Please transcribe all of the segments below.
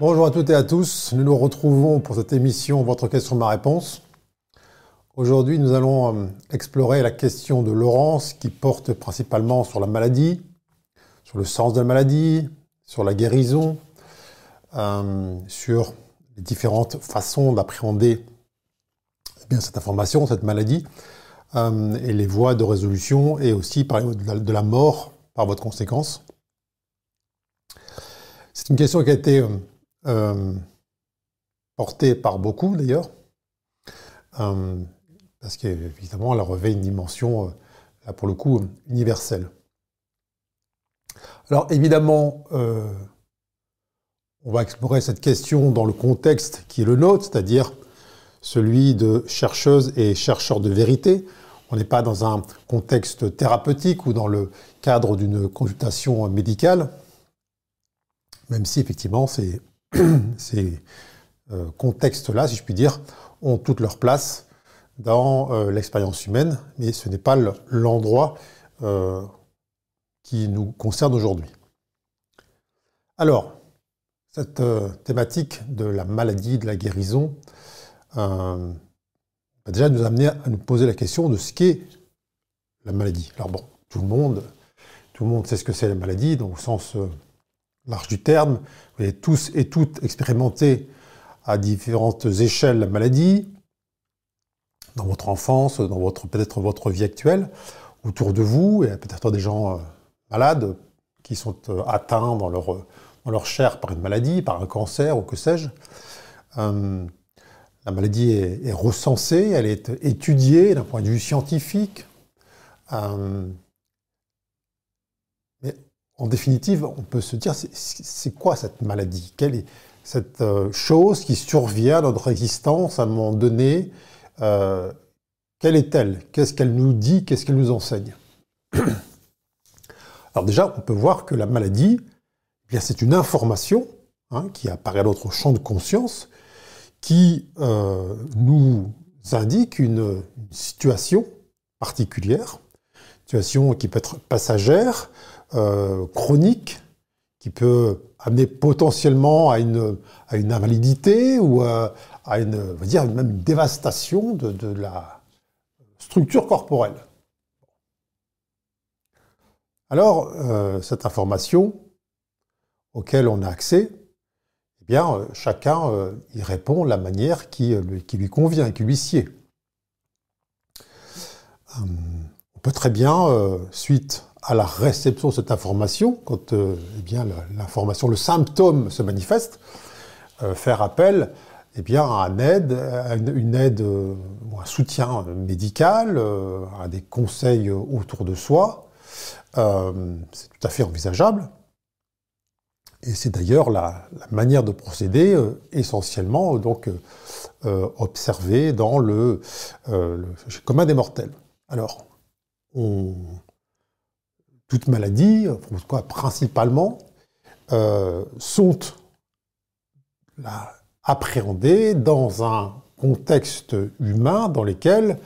Bonjour à toutes et à tous, nous nous retrouvons pour cette émission Votre question, ma réponse. Aujourd'hui, nous allons euh, explorer la question de Laurence qui porte principalement sur la maladie, sur le sens de la maladie, sur la guérison, euh, sur les différentes façons d'appréhender eh cette information, cette maladie, euh, et les voies de résolution, et aussi parler de la, mort par votre conséquence. C'est une question qui a été euh, portée par beaucoup d'ailleurs, parce qu'évidemment elle revêt une dimension, là pour le coup, universelle. Alors évidemment, on va explorer cette question dans le contexte qui est le nôtre, c'est-à-dire celui de chercheuses et chercheurs de vérité. On n'est pas dans un contexte thérapeutique ou dans le cadre d'une consultation médicale, même si effectivement ces, euh, contextes-là, si je puis dire, ont toute leur place dans euh, l'expérience humaine, mais ce n'est pas l'endroit euh, qui nous concerne aujourd'hui. Alors, cette thématique de la maladie, de la guérison, va déjà nous amener à nous poser la question de ce qu'est la maladie. Alors bon, tout le monde, tout le monde sait ce que c'est la maladie, dans le sens large du terme. Vous avez tous et toutes expérimenté à différentes échelles la maladie, dans votre enfance, dans votre peut-être votre vie actuelle, autour de vous, a peut-être des gens malades qui sont atteints dans leur leur chair par une maladie, par un cancer ou que sais-je. Euh, la maladie est, recensée, elle est étudiée d'un point de vue scientifique. Euh, en définitive, on peut se dire, c'est quoi cette maladie? Quelle cette euh, chose qui survient à notre existence à un moment donné Quelle est-elle? Qu'est-ce qu'elle nous dit? Qu'est-ce qu'elle nous enseigne? Alors déjà, on peut voir que la maladie, eh c'est une information hein, qui apparaît à notre champ de conscience qui euh, nous indique une, situation particulière, situation qui peut être passagère, euh, chronique, qui peut amener potentiellement à une, invalidité ou à, une, même dévastation de, la structure corporelle. Alors, euh, cette information, auquel on a accès, eh bien, euh, chacun euh, y répond la manière qui, euh, qui lui convient, qui lui sied. on peut très bien, suite à la réception de cette information, quand eh bien, l'information, le symptôme se manifeste, faire appel eh bien, à une aide, une aide un soutien médical, à des conseils autour de soi. c'est tout à fait envisageable. Et c'est d'ailleurs la, manière de procéder euh, essentiellement euh, donc euh, observée dans le, commun des mortels. Alors, on, toutes maladies, quoi, principalement, sont appréhendées dans un contexte humain dans lequel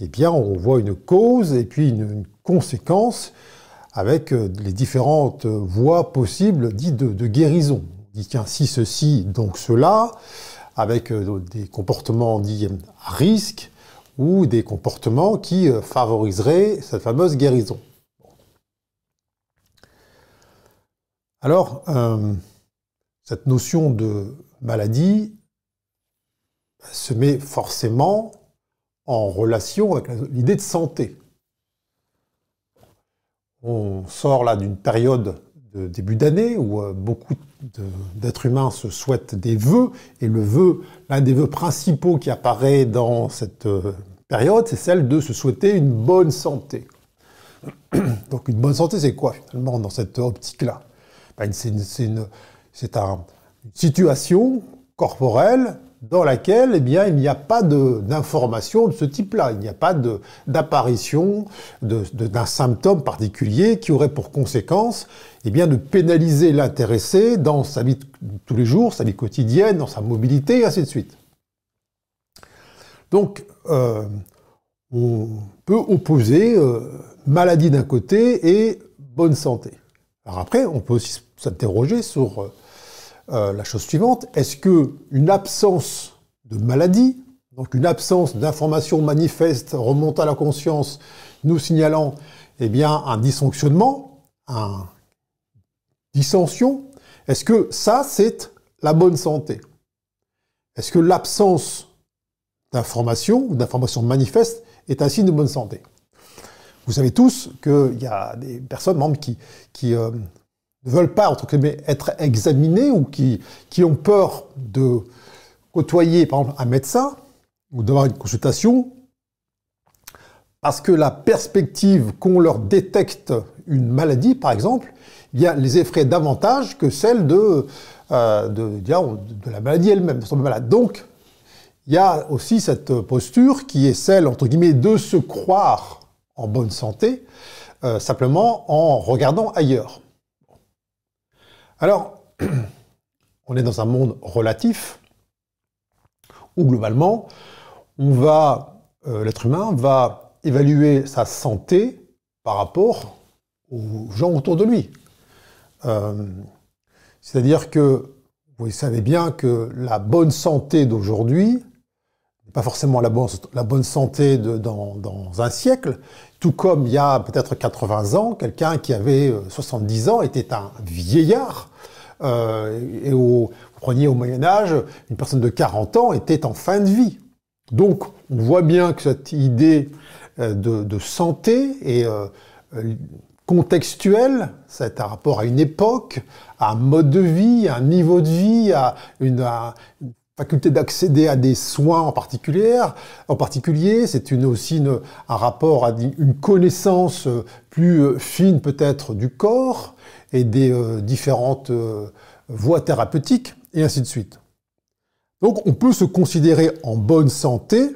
eh bien, on voit une cause et puis une conséquence avec euh, les différentes voies possibles dites de, guérison. On dit tiens, si ceci, donc cela, avec euh, des comportements dits à risque ou des comportements qui euh, favoriseraient cette fameuse guérison. Alors, cette notion de maladie se met forcément en relation avec l'idée de santé. On sort là d'une période de début d'année où euh, beaucoup d'êtres humains se souhaitent des vœux, et le vœu, l'un des vœux principaux qui apparaît dans cette euh, période, c'est celle de se souhaiter une bonne santé. Donc une bonne santé, c'est quoi finalement dans cette optique-là? C'est une, situation corporelle dans laquelle eh il n'y a pas d'information de, ce type-là. Il n'y a pas d'apparition d'un symptôme particulier qui aurait pour conséquence eh de pénaliser l'intéressé dans sa vie de tous les jours, sa vie quotidienne, dans sa mobilité, et ainsi de suite. Donc, euh, on peut opposer euh, maladie d'un côté et bonne santé. Alors après, on peut aussi s'interroger sur la chose suivante. Est-ce que une absence de maladie, donc une absence d'information manifeste remontant à la conscience, nous signalant eh bien un dysfonctionnement, un dissension, est-ce que ça c'est la bonne santé? Est-ce que l'absence d'information ou d'information manifeste est un signe de bonne santé? Vous savez tous qu'il y a des personnes membres qui, qui euh, ne veulent pas entre être examinées ou qui, ont peur de côtoyer par exemple un médecin ou d'avoir une consultation parce que la perspective qu'on leur détecte une maladie, par exemple, eh bien, les effraie davantage que celle de, euh, la maladie elle-même. Donc, il y a aussi cette posture qui est celle, entre guillemets, de se croire en bonne santé, euh, simplement en regardant ailleurs. Alors, on est dans un monde relatif, où globalement, euh, l'être humain va évaluer sa santé par rapport aux gens autour de lui. Euh, c'est-à-dire que vous savez bien que la bonne santé d'aujourd'hui n'est pas forcément la bonne, santé dans, un siècle, tout comme il y a peut-être 80 ans, quelqu'un qui avait 70 euh, ans était un vieillard, euh, et au, vous preniez au Moyen Âge, une personne de 40 ans était en fin de vie. Donc on voit bien que cette idée euh, de, santé est euh, contextuelle, c'est un rapport à une époque, à un mode de vie, à un niveau de vie, à une, faculté d'accéder à des soins en particulier. En particulier, c'est aussi un rapport à une connaissance plus fine peut-être du corps et des euh, différentes euh, voies thérapeutiques, et ainsi de suite. Donc on peut se considérer en bonne santé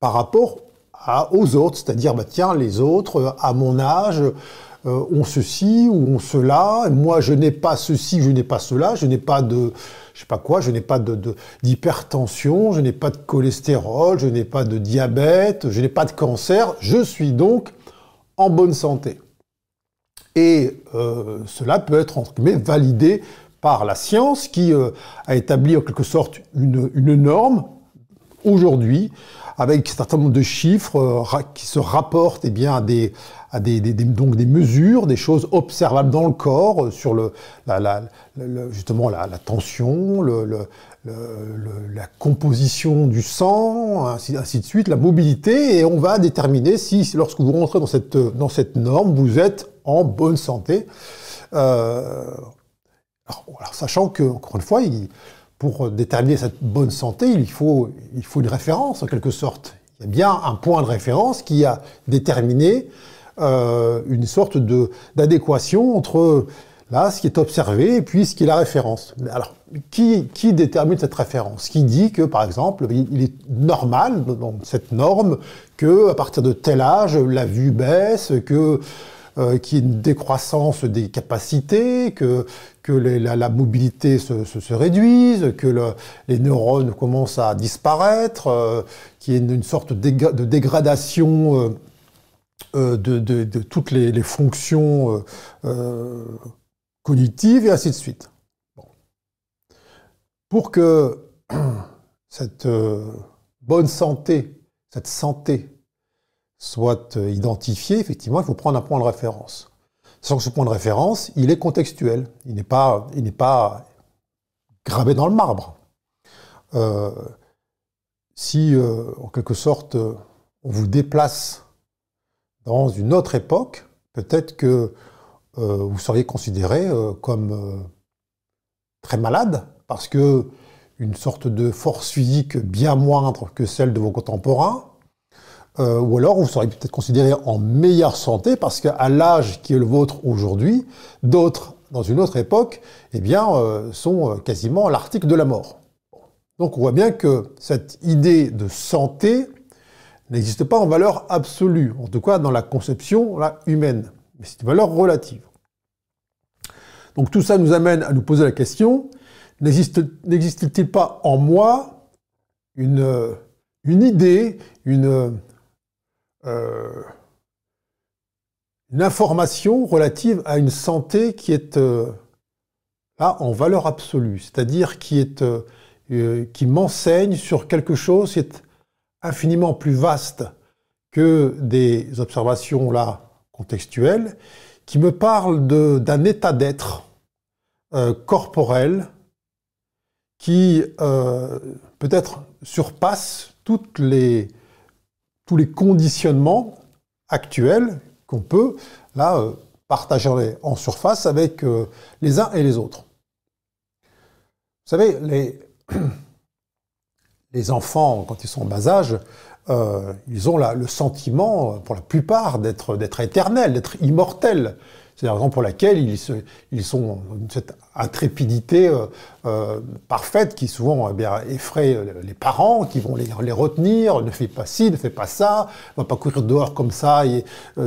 par rapport à, aux autres, c'est-à-dire, bah, tiens, les autres, à mon âge, euh, ont ceci ou ont cela, moi je n'ai pas ceci, je n'ai pas cela, je n'ai pas de, je sais pas quoi, je n'ai pas de, d'hypertension, je n'ai pas de cholestérol, je n'ai pas de diabète, je n'ai pas de cancer, je suis donc en bonne santé. Et euh, cela peut être entre guillemets validé par la science qui euh, a établi en quelque sorte une, norme aujourd'hui avec un certain nombre de chiffres qui se rapportent eh bien, à, des, à des, donc des mesures, des choses observables dans le corps sur le, la, justement la, tension, la composition du sang, ainsi, de suite, la mobilité, et on va déterminer si, lorsque vous rentrez dans cette, norme, vous êtes en bonne santé. Euh, sachant que, encore une fois, pour déterminer cette bonne santé, il faut, il faut une référence en quelque sorte. Il y a bien un point de référence qui a déterminé euh, une sorte d'adéquation entre là ce qui est observé et puis ce qui est la référence. Alors, qui, qui détermine cette référence? Qui dit que, par exemple, il est normal dans cette norme que à partir de tel âge, la vue baisse, que euh, qu'il y ait une décroissance des capacités, que, que la, mobilité se, se, réduise, que les neurones commencent à disparaître, euh, qu'il y ait une, sorte de, dégradation de, de, toutes les, fonctions cognitives et ainsi de suite. Pour que cette bonne santé, cette santé soit euh, identifié, effectivement, il faut prendre un point de référence. Sans que ce point de référence, il est contextuel. Il n'est pas, il n'est pas gravé dans le marbre. Euh, si, euh, en quelque sorte, on vous déplace dans une autre époque, peut-être que vous seriez considéré comme très malade, parce que une sorte de force physique bien moindre que celle de vos contemporains, euh, ou alors vous serez peut-être considéré en meilleure santé parce qu'à l'âge qui est le vôtre aujourd'hui, d'autres, dans une autre époque, eh bien, euh, sont euh, quasiment l'article de la mort. Donc on voit bien que cette idée de santé n'existe pas en valeur absolue, en tout cas dans la conception humaine, mais c'est une valeur relative. Donc tout ça nous amène à nous poser la question, n'existe-t-il pas en moi une, idée, une, euh, une information relative à une santé qui est euh, là en valeur absolue, c'est-à-dire qui, est, euh, qui m'enseigne sur quelque chose qui est infiniment plus vaste que des observations là contextuelles, qui me parle d'un état d'être euh, corporel qui euh, peut-être surpasse toutes les, tous les conditionnements actuels qu'on peut là euh, partager en surface avec les uns et les autres. Vous savez, les, les enfants, quand ils sont en bas âge, euh, ils ont le sentiment, pour la plupart, d'être éternels, d'être immortels. C'est la raison pour laquelle ils, se, sont cette intrépidité euh, euh, parfaite qui souvent eh effraie les parents, qui vont les, les, retenir, ne fais pas ci, ne fais pas ça, ne va pas courir dehors comme ça, et,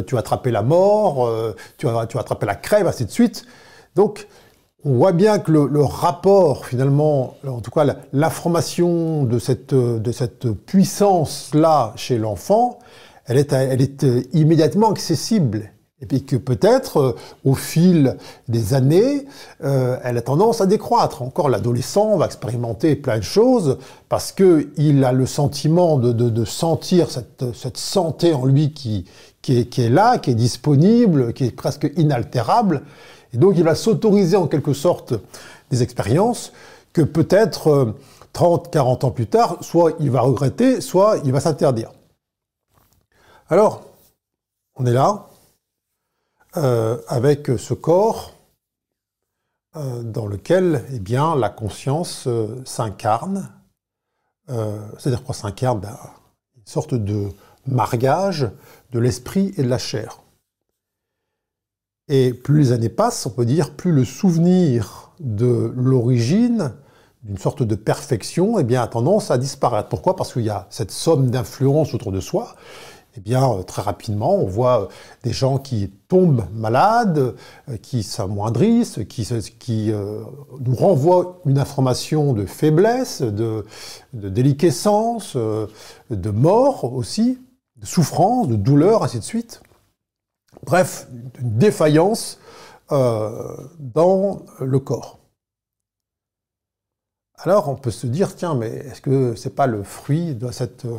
tu vas attraper la mort, tu, vas, tu vas attraper la crève, ainsi de suite. Donc, on voit bien que le, rapport, finalement, en tout cas l'information de cette, de cette puissance-là chez l'enfant, elle est, elle est euh, immédiatement accessible. Et puis que peut-être, euh, au fil des années, euh, elle a tendance à décroître. Encore, l'adolescent va expérimenter plein de choses parce qu'il a le sentiment de, de, de sentir cette, cette, santé en lui qui, qui, est, qui est là, qui est disponible, qui est presque inaltérable. Donc il va s'autoriser en quelque sorte des expériences que peut-être 30, euh, 40 ans plus tard, soit il va regretter, soit il va s'interdire. Alors, on est là, euh, avec ce corps euh, dans lequel eh bien, la conscience s'incarne. C'est-à-dire quoi s'incarne ben, Une sorte de mariage de l'esprit et de la chair. Et plus les années passent, on peut dire, plus le souvenir de l'origine, d'une sorte de perfection, eh bien, a tendance à disparaître. Pourquoi? Parce qu'il y a cette somme d'influence autour de soi. Eh bien, euh, très rapidement, on voit euh, des gens qui tombent malades, euh, qui s'amoindrissent, qui, qui nous renvoient une information de faiblesse, de, de déliquescence, de mort aussi, de souffrance, de douleur, ainsi de suite. Bref, une défaillance euh, dans le corps. Alors on peut se dire, tiens, mais est-ce que ce n'est pas le fruit de cette euh,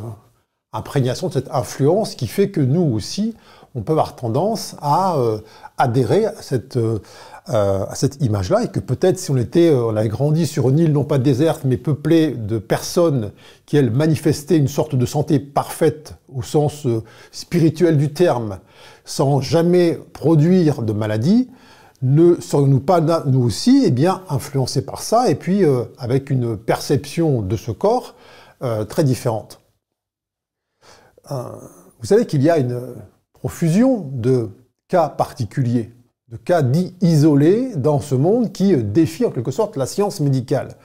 imprégnation, de cette influence qui fait que nous aussi, on peut avoir tendance à euh, adhérer à cette, à cette image-là et que peut-être si on était, on avait grandi sur une île non pas déserte mais peuplée de personnes qui elles manifestaient une sorte de santé parfaite au sens spirituel du terme, sans jamais produire de maladie, ne serions-nous pas, nous aussi, eh bien, influencés par ça, et puis euh, avec une perception de ce corps euh, très différente. Euh, Vous savez qu'il y a une profusion de cas particuliers, de cas dits isolés dans ce monde qui défient en quelque sorte la science médicale,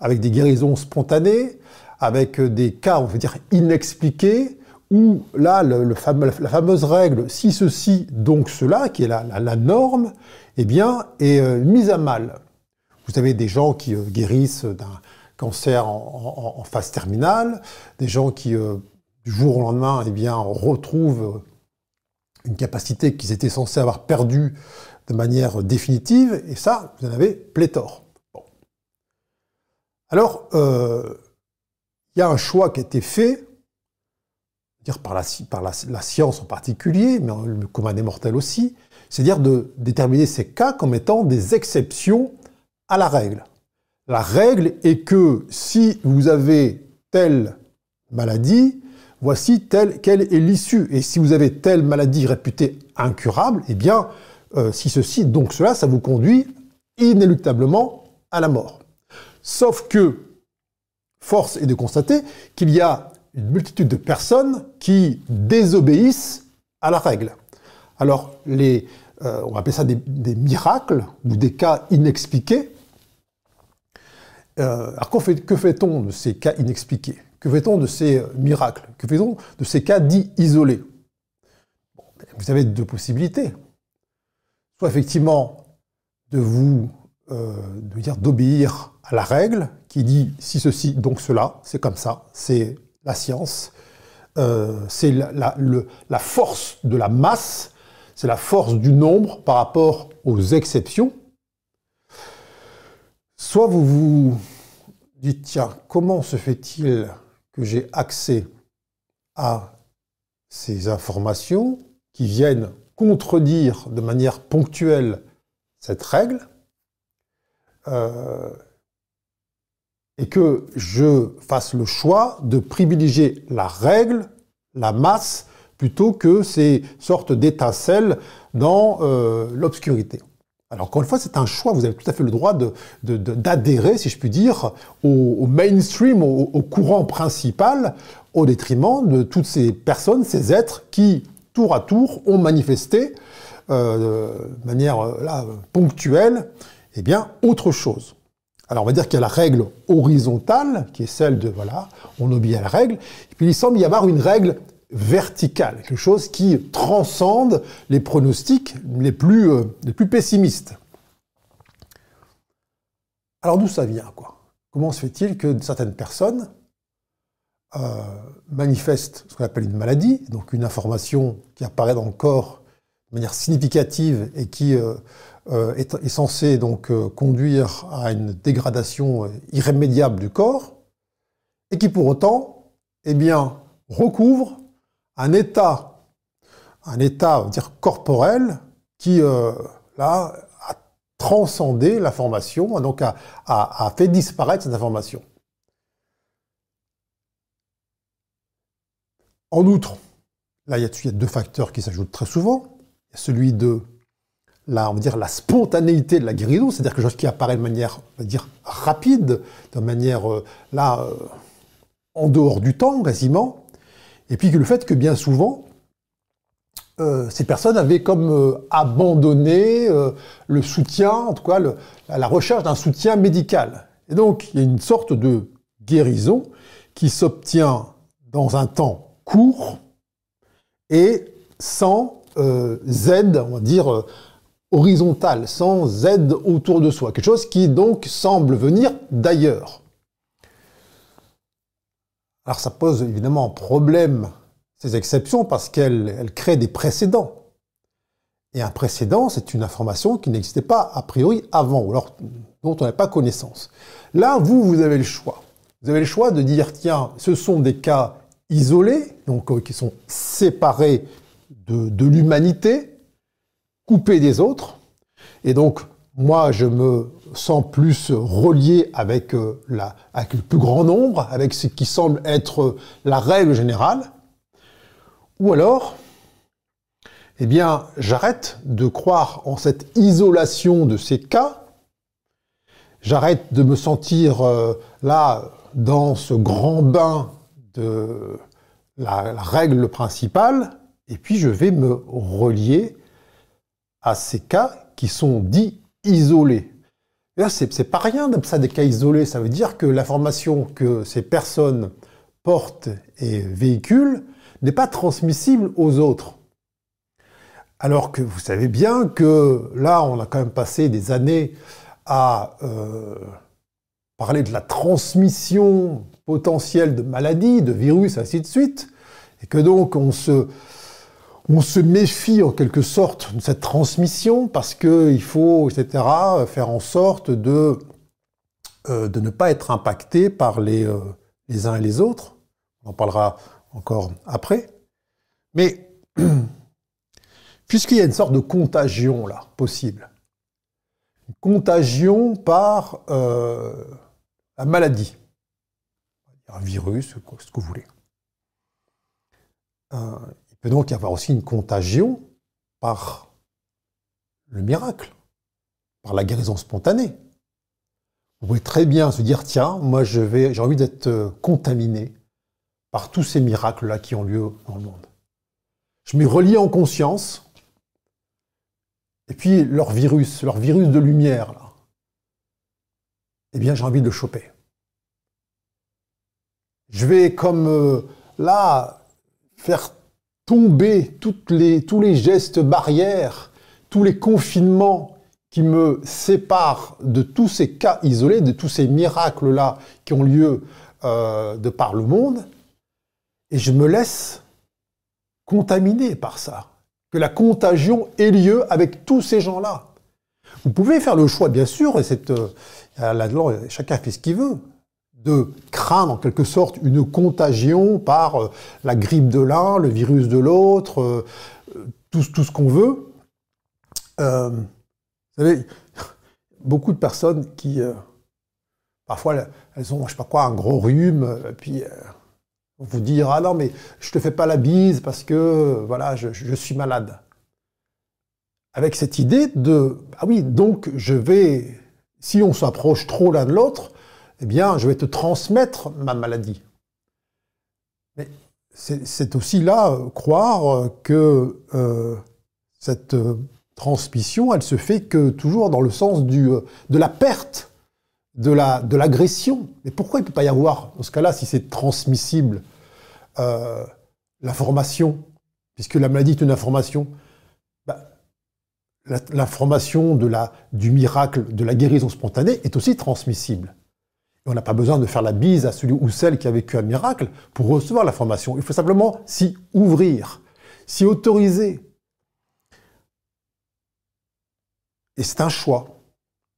avec des guérisons spontanées, avec des cas, on veut dire, inexpliqués, où là, la fameuse règle si ceci, donc cela, qui est la, norme, eh bien, est euh, mise à mal. Vous avez des gens qui euh, guérissent d'un cancer en, phase terminale, des gens qui, euh, du jour au lendemain, eh bien, retrouvent une capacité qu'ils étaient censés avoir perdue de manière définitive, et ça, vous en avez pléthore. Alors, il y a un choix qui a été fait dire par, la, par la, science en particulier, mais le commun des mortels aussi, c'est-à-dire de déterminer ces cas comme étant des exceptions à la règle. La règle est que si vous avez telle maladie, voici telle quelle est l'issue. Et si vous avez telle maladie réputée incurable, eh bien, euh, si ceci, donc cela, ça vous conduit inéluctablement à la mort. Sauf que, force est de constater qu'il y a une multitude de personnes qui désobéissent à la règle. Alors, les, euh, on va appeler ça des, miracles ou des cas inexpliqués. Euh, alors, que fait-on de ces cas inexpliqués? Que fait-on de ces euh, miracles? Que fait-on de ces cas dits isolés? Vous avez deux possibilités. Soit effectivement de vous de dire d'obéir à la règle qui dit si ceci donc cela, c'est comme ça, c'est la science, euh, c'est la, force de la masse, c'est la force du nombre par rapport aux exceptions. soit vous vous dites, tiens, comment se fait-il que j'ai accès à ces informations qui viennent contredire de manière ponctuelle cette règle, euh, et que je fasse le choix de privilégier la règle, la masse, plutôt que ces sortes d'étincelles dans euh, l'obscurité. Alors encore une fois, c'est un choix, vous avez tout à fait le droit d'adhérer, si je puis dire, au, mainstream, au, courant principal, au détriment de toutes ces personnes, ces êtres qui, tour à tour, ont manifesté euh, de manière euh, là, ponctuelle, eh bien, autre chose. Alors on va dire qu'il y a la règle horizontale, qui est celle de, voilà, on obéit à la règle, et puis il semble y avoir une règle verticale, quelque chose qui transcende les pronostics les plus, euh, les plus pessimistes. Alors d'où ça vient, quoi? Comment se fait-il que certaines personnes euh, manifestent ce qu'on appelle une maladie, donc une information qui apparaît dans le corps de manière significative et qui euh, est, est, censée donc conduire à une dégradation irrémédiable du corps, et qui pour autant, eh bien, recouvre un état, un état, dire, corporel qui, euh, là, a transcendé l'information, donc a, fait disparaître cette information. En outre, là, il y, a, deux facteurs qui s'ajoutent très souvent. Il y a celui de la, on va dire, la spontanéité de la guérison, c'est-à-dire quelque chose qui apparaît de manière, on va dire, rapide, de manière, euh, là, euh, en dehors du temps, quasiment. Et puis le fait que bien souvent, euh, ces personnes avaient comme euh, abandonné euh, le soutien, en tout cas la recherche d'un soutien médical. Et donc il y a une sorte de guérison qui s'obtient dans un temps court et sans aide, on va dire, horizontale, sans aide autour de soi. Quelque chose qui donc semble venir d'ailleurs. Alors ça pose évidemment problème, ces exceptions, parce qu'elles créent des précédents. Et un précédent, c'est une information qui n'existait pas a priori avant, ou alors dont on n'a pas connaissance. Là, vous, vous avez le choix. Vous avez le choix de dire, tiens, ce sont des cas isolés, donc euh, qui sont séparés de, de l'humanité, coupés des autres, et donc moi, je me sens plus relié avec, euh, la, avec le plus grand nombre, avec ce qui semble être la règle générale. Ou alors, eh bien, j'arrête de croire en cette isolation de ces cas. J'arrête de me sentir euh, là dans ce grand bain de la règle principale, et puis je vais me relier à ces cas qui sont dits isolés. Là, c'est pas rien ça des cas isolés. Ça veut dire que l'information que ces personnes portent et véhiculent n'est pas transmissible aux autres. Alors que vous savez bien que là, on a quand même passé des années à euh, parler de la transmission potentielle de maladies, de virus, ainsi de suite, et que donc on se, on se méfie en quelque sorte de cette transmission parce qu'il faut, etc., faire en sorte de, euh, de ne pas être impacté par les, euh, les uns et les autres. On en parlera encore après. Mais puisqu'il y a une sorte de contagion là, possible, une contagion par euh, la maladie, un virus, ce que vous voulez peut donc y avoir aussi une contagion par le miracle, par la guérison spontanée. Vous pouvez très bien se dire, tiens, moi j'ai envie d'être euh, contaminé par tous ces miracles-là qui ont lieu dans le monde. Je me relie en conscience, et puis leur virus, leur virus de lumière, là, eh bien j'ai envie de le choper. Je vais comme euh, là faire tomber tous les gestes barrières, tous les confinements qui me séparent de tous ces cas isolés, de tous ces miracles-là qui ont lieu euh, de par le monde, et je me laisse contaminer par ça. Que la contagion ait lieu avec tous ces gens-là. Vous pouvez faire le choix, bien sûr, et c'est, euh, là-dedans, chacun fait ce qu'il veut, de craindre en quelque sorte une contagion par euh, la grippe de l'un, le virus de l'autre, euh, tout, ce qu'on veut. Euh, vous savez, beaucoup de personnes qui, parfois, elles ont, je sais pas quoi, un gros rhume, puis vous dire ah non mais je te fais pas la bise parce que voilà je, je suis malade. Avec cette idée de ah oui donc je vais si on s'approche trop l'un de l'autre eh bien, je vais te transmettre ma maladie. Mais c'est aussi là euh, croire que euh, cette euh, transmission, elle se fait que toujours dans le sens de la perte, de l'agression. La, Mais pourquoi il ne peut pas y avoir, dans ce cas-là, si c'est transmissible, l'information? Puisque la maladie est une information. Bah, l'information du miracle, de la guérison spontanée est aussi transmissible on n'a pas besoin de faire la bise à celui ou celle qui a vécu un miracle pour recevoir la formation. Il faut simplement s'y ouvrir, s'y autoriser. Et c'est un choix.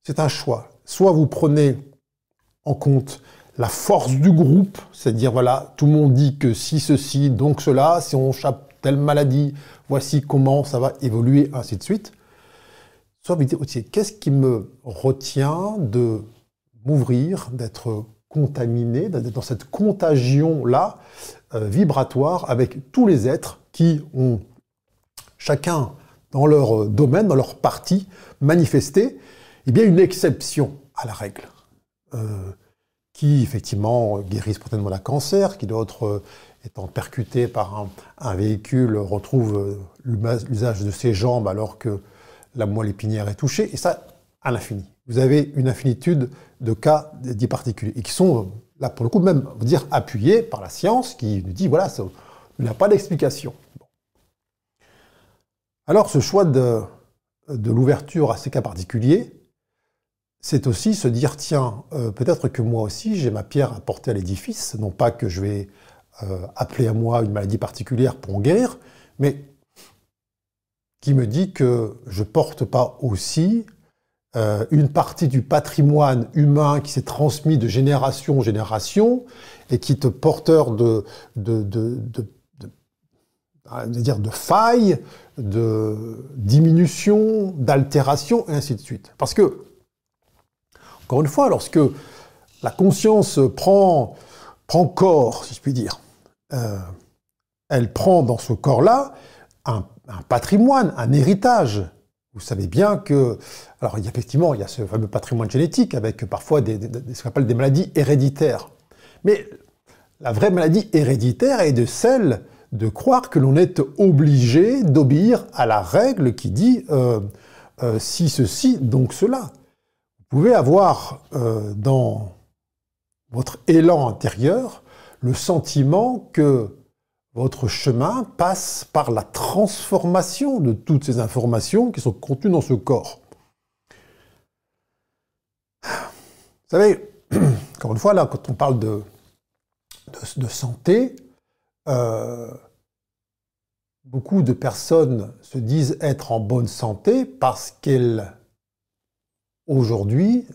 C'est un choix. Soit vous prenez en compte la force du groupe, c'est-à-dire voilà, tout le monde dit que si ceci, donc cela, si on chope telle maladie, voici comment ça va évoluer, ainsi de suite. Soit vous dites, qu'est-ce qui me retient de d'être contaminé, d'être dans cette contagion-là euh, vibratoire avec tous les êtres qui ont chacun dans leur domaine, dans leur partie, manifesté eh bien, une exception à la règle. Euh, qui effectivement guérissent spontanément la cancer, qui d'autres, euh, étant percutés par un, véhicule, retrouvent l'usage de ses jambes alors que la moelle épinière est touchée, et ça à l'infini vous avez une infinitude de cas dits particuliers, et qui sont, là pour le coup, même, dire, appuyés par la science, qui nous dit, voilà, ça, il n'y a pas d'explication. Alors, ce choix de, de l'ouverture à ces cas particuliers, c'est aussi se dire, tiens, euh, peut-être que moi aussi, j'ai ma pierre à porter à l'édifice, non pas que je vais euh, appeler à moi une maladie particulière pour en guérir, mais qui me dit que je porte pas aussi euh, une partie du patrimoine humain qui s'est transmis de génération en génération et qui est porteur de, de, de, dire de failles, de diminution, d'altération, et ainsi de suite. Parce que, encore une fois, lorsque la conscience prend, prend corps, si je puis dire, euh, elle prend dans ce corps-là un, un patrimoine, un héritage vous savez bien que, alors il y a effectivement, il y a ce fameux patrimoine génétique avec parfois des, ce qu'on appelle des maladies héréditaires. Mais la vraie maladie héréditaire est de celle de croire que l'on est obligé d'obéir à la règle qui dit euh, euh, si ceci, donc cela. Vous pouvez avoir euh, dans votre élan intérieur le sentiment que votre chemin passe par la transformation de toutes ces informations qui sont contenues dans ce corps. Vous savez, encore une fois, là, quand on parle de, de, santé, euh, beaucoup de personnes se disent être en bonne santé parce qu'elles, aujourd'hui,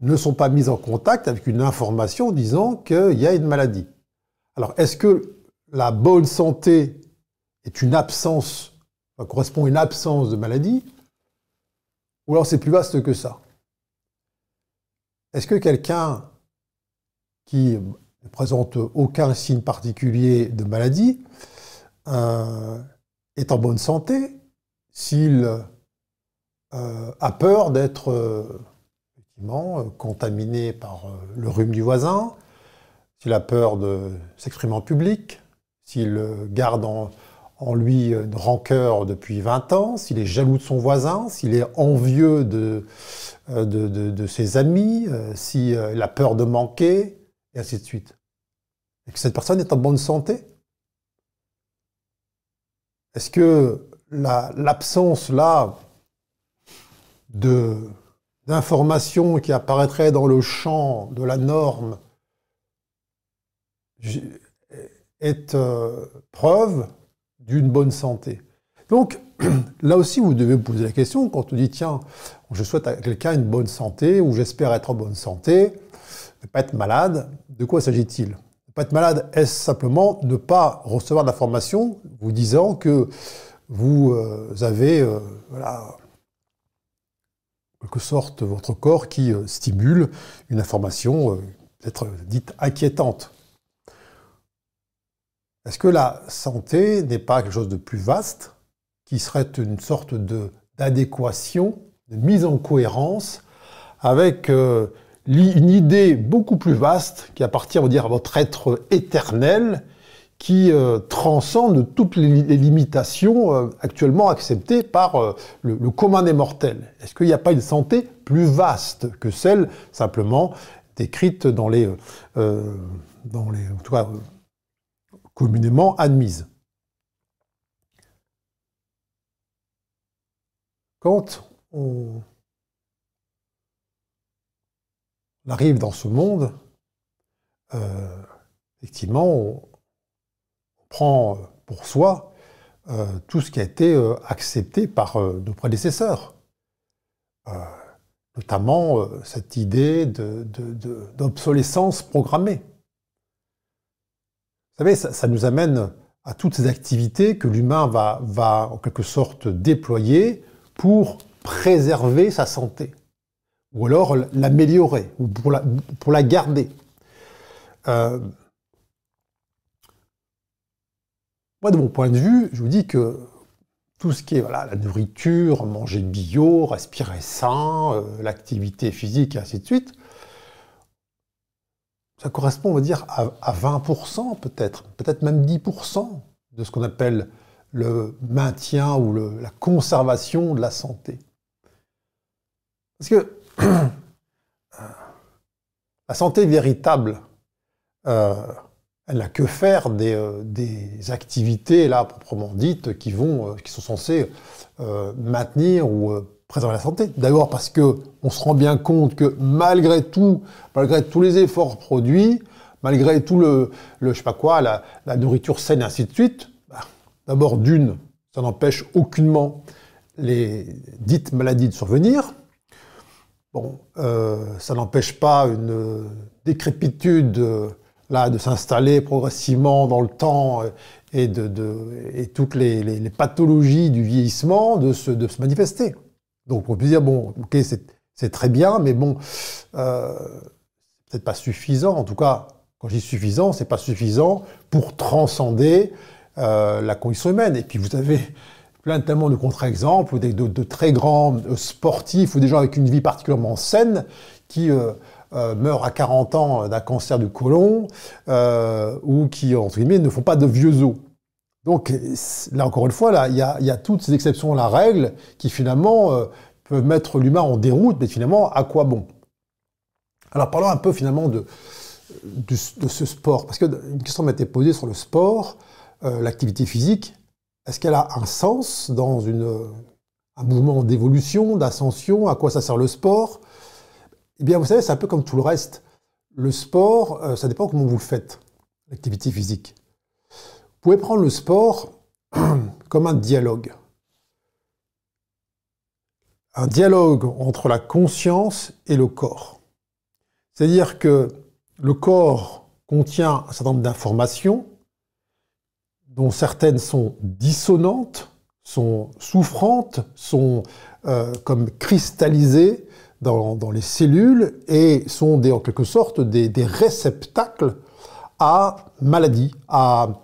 ne sont pas mises en contact avec une information disant qu'il y a une maladie. Alors, est-ce que la bonne santé est une absence, correspond à une absence de maladie, ou alors c'est plus vaste que ça. Est-ce que quelqu'un qui ne présente aucun signe particulier de maladie euh, est en bonne santé s'il euh, a peur d'être euh, contaminé par le rhume du voisin, s'il a peur de s'exprimer en public, s'il garde en, lui une rancœur depuis 20 ans, s'il est jaloux de son voisin, s'il est envieux de, euh, ses amis, euh, s'il a peur de manquer, et ainsi de suite. Et que cette personne est en bonne santé Est-ce que l'absence là d'informations qui apparaîtraient dans le champ de la norme est euh, preuve d'une bonne santé. Donc, là aussi, vous devez vous poser la question quand on dit, tiens, je souhaite à quelqu'un une bonne santé, ou j'espère être en bonne santé, ne pas être malade, de quoi s'agit-il? Ne pas être malade, est-ce simplement ne pas recevoir d'informations vous disant que vous euh, avez, euh, voilà, quelque sorte, votre corps qui stimule une information peut-être dite inquiétante? Est-ce que la santé n'est pas quelque chose de plus vaste qui serait une sorte d'adéquation, de, mise en cohérence avec euh, une idée beaucoup plus vaste qui appartient, on dire, à votre être éternel, qui euh, transcende toutes les, limitations euh, actuellement acceptées par le, commun des mortels? Est-ce qu'il n'y a pas une santé plus vaste que celle simplement décrite dans les, dans communément admises Quand on arrive dans ce monde, euh, effectivement, on, prend pour soi euh, tout ce qui a été euh, accepté par nos prédécesseurs. notamment cette idée d'obsolescence programmée. Vous savez, ça, nous amène à toutes ces activités que l'humain va, va en quelque sorte déployer pour préserver sa santé, ou alors l'améliorer, ou pour la, pour la garder. Euh, moi, de mon point de vue, je vous dis que tout ce qui est voilà, la nourriture, manger bio, respirer sain, euh, l'activité physique et ainsi de suite, ça correspond, on va dire, à, à 20% peut-être, peut-être même 10% de ce qu'on appelle le maintien ou la conservation de la santé. Parce que la santé véritable, euh, elle n'a que faire euh, des, activités là proprement dites qui vont, euh, qui sont censées maintenir ou préserver la santé. D'abord parce que on se rend bien compte que malgré tout, malgré tous les efforts produits, malgré tout le, le je sais pas quoi, la, la nourriture saine ainsi de suite, D'abord, d'une, ça n'empêche aucunement les dites maladies de survenir. Bon, euh, ça n'empêche pas une décrépitude euh, là de s'installer progressivement dans le temps euh, et, de, et toutes les, pathologies du vieillissement de se, de se manifester. Donc on peut dire bon, ok, c'est très bien, mais bon, euh, peut-être pas suffisant. En tout cas, quand je dis suffisant, c'est pas suffisant pour transcender euh, la condition humaine. Et puis vous avez plein tellement de contre-exemples, de, de, très grands euh, sportifs ou des gens avec une vie particulièrement saine qui euh, meurent à 40 ans d'un cancer du côlon ou qui, entre guillemets, ne font pas de vieux os. Donc là, encore une fois, il y a, toutes ces exceptions à la règle qui finalement peuvent mettre l'humain en déroute, mais finalement, à quoi bon? Alors parlons un peu finalement de, ce sport, parce qu'une question m'a été posée sur le sport. Euh, l'activité physique, est-ce qu'elle a un sens dans un mouvement d'évolution, d'ascension? À quoi ça sert le sport? Eh bien, vous savez, c'est un peu comme tout le reste. Le sport, euh, ça dépend comment vous le faites, l'activité physique. Pouvez prendre le sport comme un dialogue. Un dialogue entre la conscience et le corps. C'est-à-dire que le corps contient un certain nombre d'informations dont certaines sont dissonantes, sont souffrantes, sont euh, comme cristallisées dans, les cellules et sont des, en quelque sorte des, réceptacles à maladie, à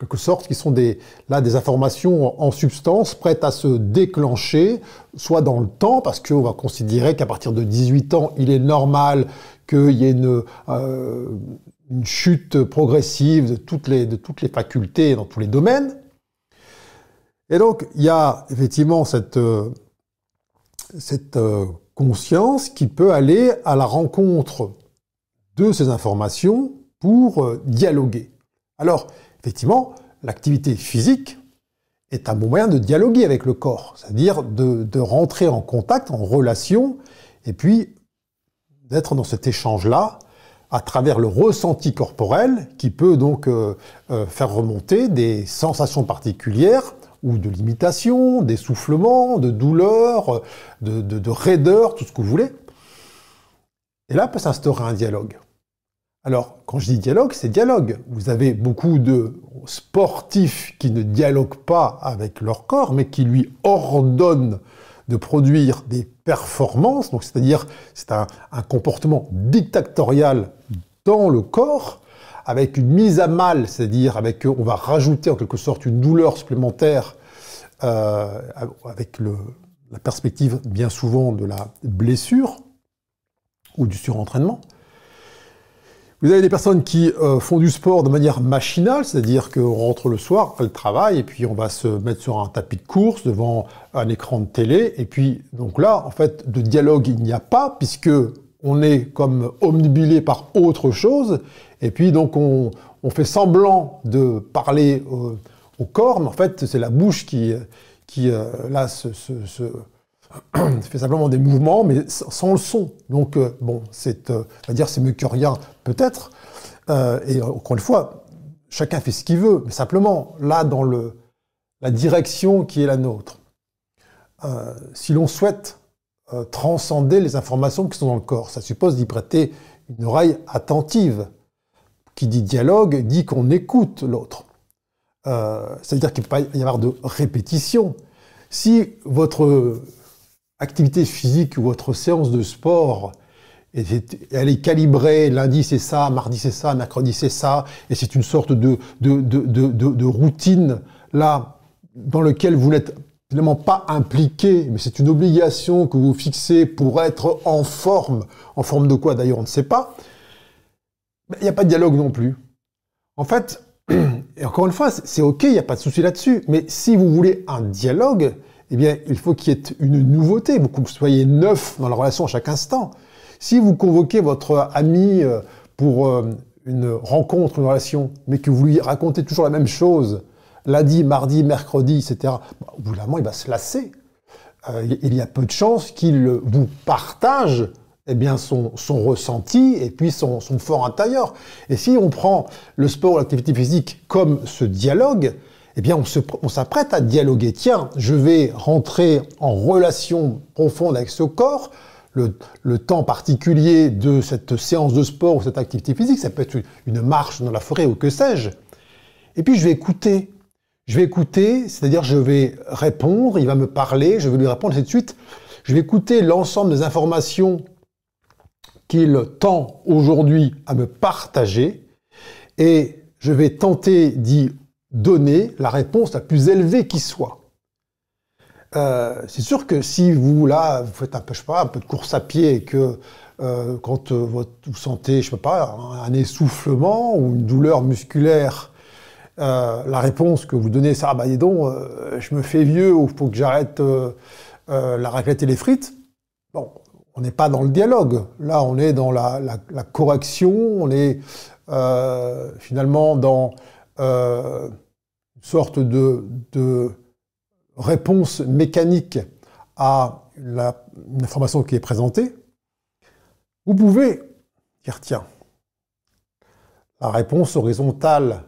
quelque sorte qui sont des, là des informations en substance prêtes à se déclencher, soit dans le temps, parce qu'on va considérer qu'à partir de 18 ans, il est normal qu'il y ait une, euh, chute progressive de toutes les, facultés dans tous les domaines. Et donc, il y a effectivement cette, euh, cette euh, conscience qui peut aller à la rencontre de ces informations pour dialoguer. Alors, effectivement, l'activité physique est un bon moyen de dialoguer avec le corps, c'est-à-dire de, rentrer en contact, en relation, et puis d'être dans cet échange-là à travers le ressenti corporel qui peut donc euh, euh, faire remonter des sensations particulières ou de limitation, d'essoufflement, de douleur, de, de raideur, tout ce que vous voulez. Et là peut s'instaurer un dialogue. Alors, quand je dis dialogue, c'est dialogue. Vous avez beaucoup de sportifs qui ne dialoguent pas avec leur corps, mais qui lui ordonnent de produire des performances. Donc, c'est-à-dire, c'est un, comportement dictatorial dans le corps, avec une mise à mal, c'est-à-dire avec, on va rajouter en quelque sorte une douleur supplémentaire, euh, avec la perspective bien souvent de la blessure ou du surentraînement. Vous avez des personnes qui euh, font du sport de manière machinale, c'est-à-dire qu'on rentre le soir, elles travaillent, et puis on va se mettre sur un tapis de course devant un écran de télé, et puis donc là, en fait, de dialogue il n'y a pas, puisque on est comme omnibulé par autre chose, et puis donc on, fait semblant de parler au corps, mais en fait c'est la bouche qui, qui euh, là se fait simplement des mouvements, mais sans le son. Donc, euh, bon, c'est, euh, c'est mieux que rien, peut-être. Euh, et encore une fois, chacun fait ce qu'il veut, mais simplement, là, dans le, la direction qui est la nôtre, si l'on souhaite transcender les informations qui sont dans le corps, ça suppose d'y prêter une oreille attentive. Qui dit dialogue dit qu'on écoute l'autre. C'est-à-dire qu'il ne peut pas y avoir de répétition. Si votre activité physique ou votre séance de sport, elle est calibrée, lundi c'est ça, mardi c'est ça, mercredi c'est ça, et c'est une sorte de, de, de, de, routine là dans lequel vous n'êtes finalement pas impliqué, mais c'est une obligation que vous fixez pour être en forme. En forme de quoi d'ailleurs on ne sait pas. Il n'y a pas de dialogue non plus. En fait, et encore une fois, c'est ok, il n'y a pas de souci là-dessus, mais si vous voulez un dialogue, eh bien, il faut qu'il y ait une nouveauté, vous, soyez neuf dans la relation à chaque instant. Si vous convoquez votre ami euh, pour euh, une rencontre, une relation, mais que vous lui racontez toujours la même chose, lundi, mardi, mercredi, etc., au bout d'un il va se lasser. Euh, il y a peu de chances qu'il vous partage eh bien, son, son ressenti et puis son, son fort intérieur. Et si on prend le sport ou l'activité physique comme ce dialogue, eh bien, on s'apprête à dialoguer. Tiens, je vais rentrer en relation profonde avec ce corps. Le, temps particulier de cette séance de sport ou cette activité physique, ça peut être une marche dans la forêt ou que sais-je. Et puis, je vais écouter. Je vais écouter, c'est-à-dire je vais répondre, il va me parler, je vais lui répondre, et de suite. Je vais écouter l'ensemble des informations qu'il tend aujourd'hui à me partager et je vais tenter d'y donner la réponse la plus élevée qui soit. Euh, c'est sûr que si vous, là, vous faites un peu, de course à pied et que euh, quand euh, vous sentez, je sais pas, un, essoufflement ou une douleur musculaire, la réponse que vous donnez, c'est « Ah bah dis donc, je me fais vieux ou faut que j'arrête la raclette et les frites », bon, on n'est pas dans le dialogue. Là, on est dans la, la correction, on est finalement dans sorte de, réponse mécanique à l'information qui est présentée, vous pouvez dire, tiens, la réponse horizontale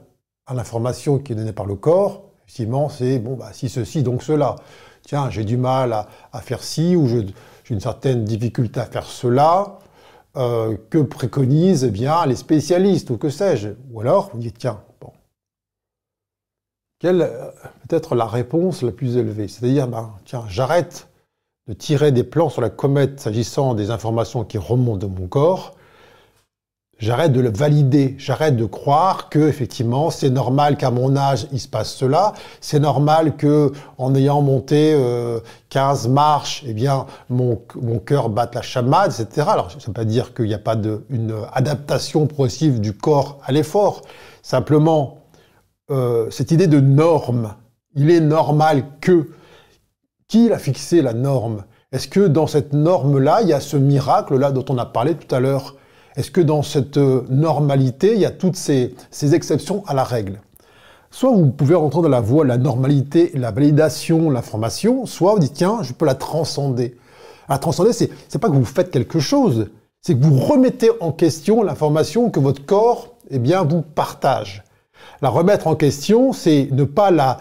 à l'information qui est donnée par le corps, effectivement, c'est, bon, bah, si ceci, donc cela. Tiens, j'ai du mal à, faire ci, ou j'ai une certaine difficulté à faire cela. Euh, que préconisent eh bien les spécialistes, ou que sais-je Ou alors, vous dites, tiens, quelle euh, peut-être la réponse la plus élevée C'est-à-dire, ben, tiens, j'arrête de tirer des plans sur la comète s'agissant des informations qui remontent de mon corps. J'arrête de le valider, j'arrête de croire que effectivement c'est normal qu'à mon âge il se passe cela, c'est normal que en ayant monté 15 euh, marches, eh bien mon, mon cœur batte la chamade, etc. Alors ça ne veut pas dire qu'il n'y a pas de, une adaptation progressive du corps à l'effort. Simplement, euh, cette idée de norme. Il est normal que. Qui a fixé la norme? Est-ce que dans cette norme-là, il y a ce miracle-là dont on a parlé tout à l'heure? Est-ce que dans cette euh, normalité, il y a toutes ces, exceptions à la règle? Soit vous pouvez rentrer dans la voie la normalité, la validation, l'information, soit vous dites, tiens, je peux la transcender. La transcender, c'est, c'est pas que vous faites quelque chose, c'est que vous remettez en question l'information que votre corps, eh bien, vous partage. La remettre en question, c'est ne pas la,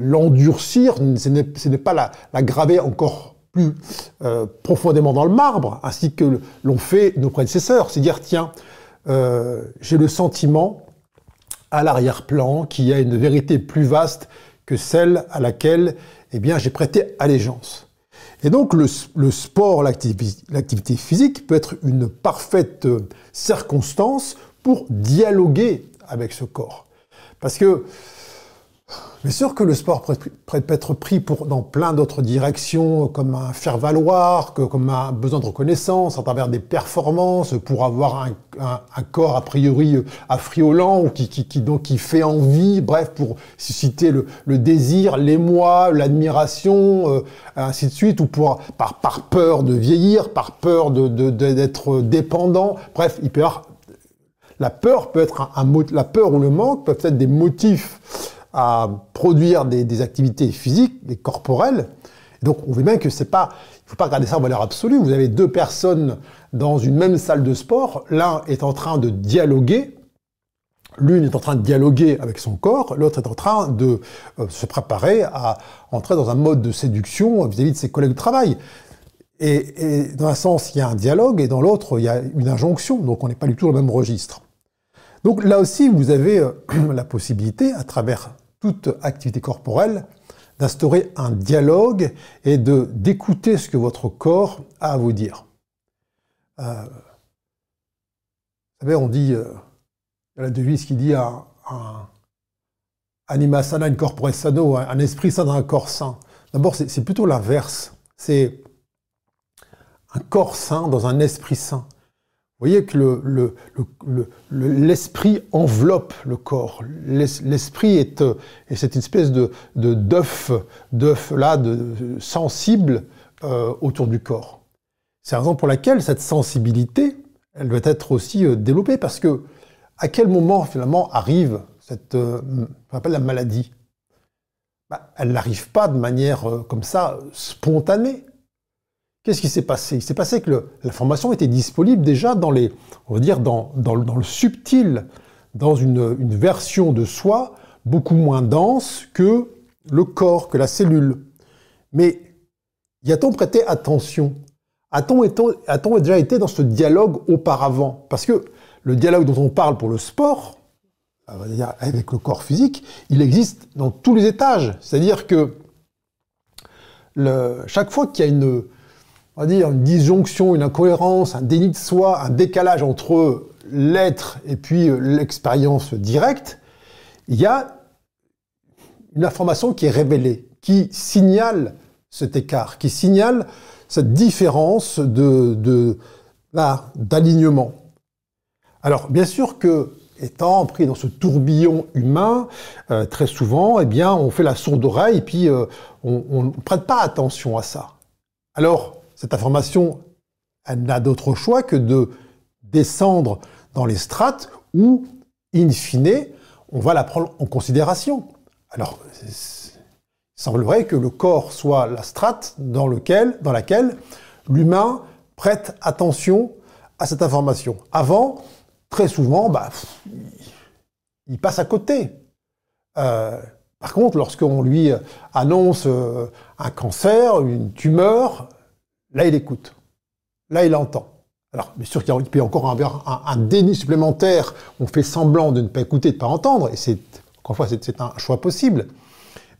l'endurcir, ce n'est pas la, graver encore plus euh, profondément dans le marbre, ainsi que l'ont fait nos prédécesseurs. C'est dire, tiens, euh, j'ai le sentiment à l'arrière-plan qu'il y a une vérité plus vaste que celle à laquelle eh j'ai prêté allégeance. Et donc le, le sport, l'activité physique peut être une parfaite circonstance pour dialoguer avec ce corps. Parce que Bien sûr que le sport peut être pris pour, dans plein d'autres directions, comme un faire-valoir, comme un besoin de reconnaissance, à travers des performances, pour avoir un, corps a priori affriolant, ou qui, donc, qui fait envie, bref, pour susciter le, le désir, l'émoi, l'admiration, euh, ainsi de suite, ou pour, par, par peur de vieillir, par peur d'être de, de, dépendant. Bref, il peut y avoir, la peur peut être un, la peur ou le manque peuvent être des motifs à produire des, activités physiques et corporelles. donc on voit bien que c'est pas, il faut pas regarder ça en valeur absolue. Vous avez deux personnes dans une même salle de sport. L'un est en train de dialoguer. L'une est en train de dialoguer avec son corps, l'autre est en train de euh, se préparer à entrer dans un mode de séduction vis-à-vis de ses collègues de travail. Et, et, dans un sens, il y a un dialogue, et dans l'autre, il y a une injonction. Donc on n'est pas du tout dans le même registre. Donc là aussi, vous avez euh, la possibilité, à travers toute activité corporelle, d'instaurer un dialogue et de d'écouter ce que votre corps a à vous dire. Euh, vous savez, on dit, euh, a la devise qui dit un, un anima sana in corpore sano, un esprit sain dans un corps sain. D'abord, c'est plutôt l'inverse. C'est un corps sain dans un esprit sain. Vous voyez que l'esprit le, le, enveloppe le corps. L'esprit est, c'est une espèce de d'œuf, d'œuf sensible euh, autour du corps. C'est la raison pour laquelle cette sensibilité, elle doit être aussi euh, développée, parce que à quel moment finalement arrive cette, euh, la maladie? Bah, Elle n'arrive pas de manière euh, comme ça spontanée. Qu'est-ce qui s'est passé? Il s'est passé que l'information était disponible déjà dans les, on va dire, dans, dans, le subtil, dans une, version de soi beaucoup moins dense que le corps, que la cellule. Mais y a-t-on prêté attention? A-t-on déjà été dans ce dialogue auparavant? Parce que le dialogue dont on parle pour le sport, avec le corps physique, il existe dans tous les étages. C'est-à-dire que chaque fois qu'il y a une, on va dire, une disjonction, une incohérence, un déni de soi, un décalage entre l'être et puis euh, l'expérience directe, il y a une information qui est révélée, qui signale cet écart, qui signale cette différence de, de d'alignement. Alors, bien sûr que, étant pris dans ce tourbillon humain, euh, très souvent, eh bien, on fait la sourde oreille et puis euh, on ne prête pas attention à ça. Alors, cette information, elle n'a d'autre choix que de descendre dans les strates où, in fine, on va la prendre en considération. Alors, il semblerait que le corps soit la strate dans, laquelle l'humain prête attention à cette information. Avant, très souvent, bah, il passe à côté. Euh, par contre, lorsqu'on lui annonce euh, un cancer, une tumeur, Là, il écoute. Là, il entend. Alors, bien sûr qu'il peut y encore avoir un, déni supplémentaire. On fait semblant de ne pas écouter, de ne pas entendre, et c'est, encore une fois, c'est un choix possible.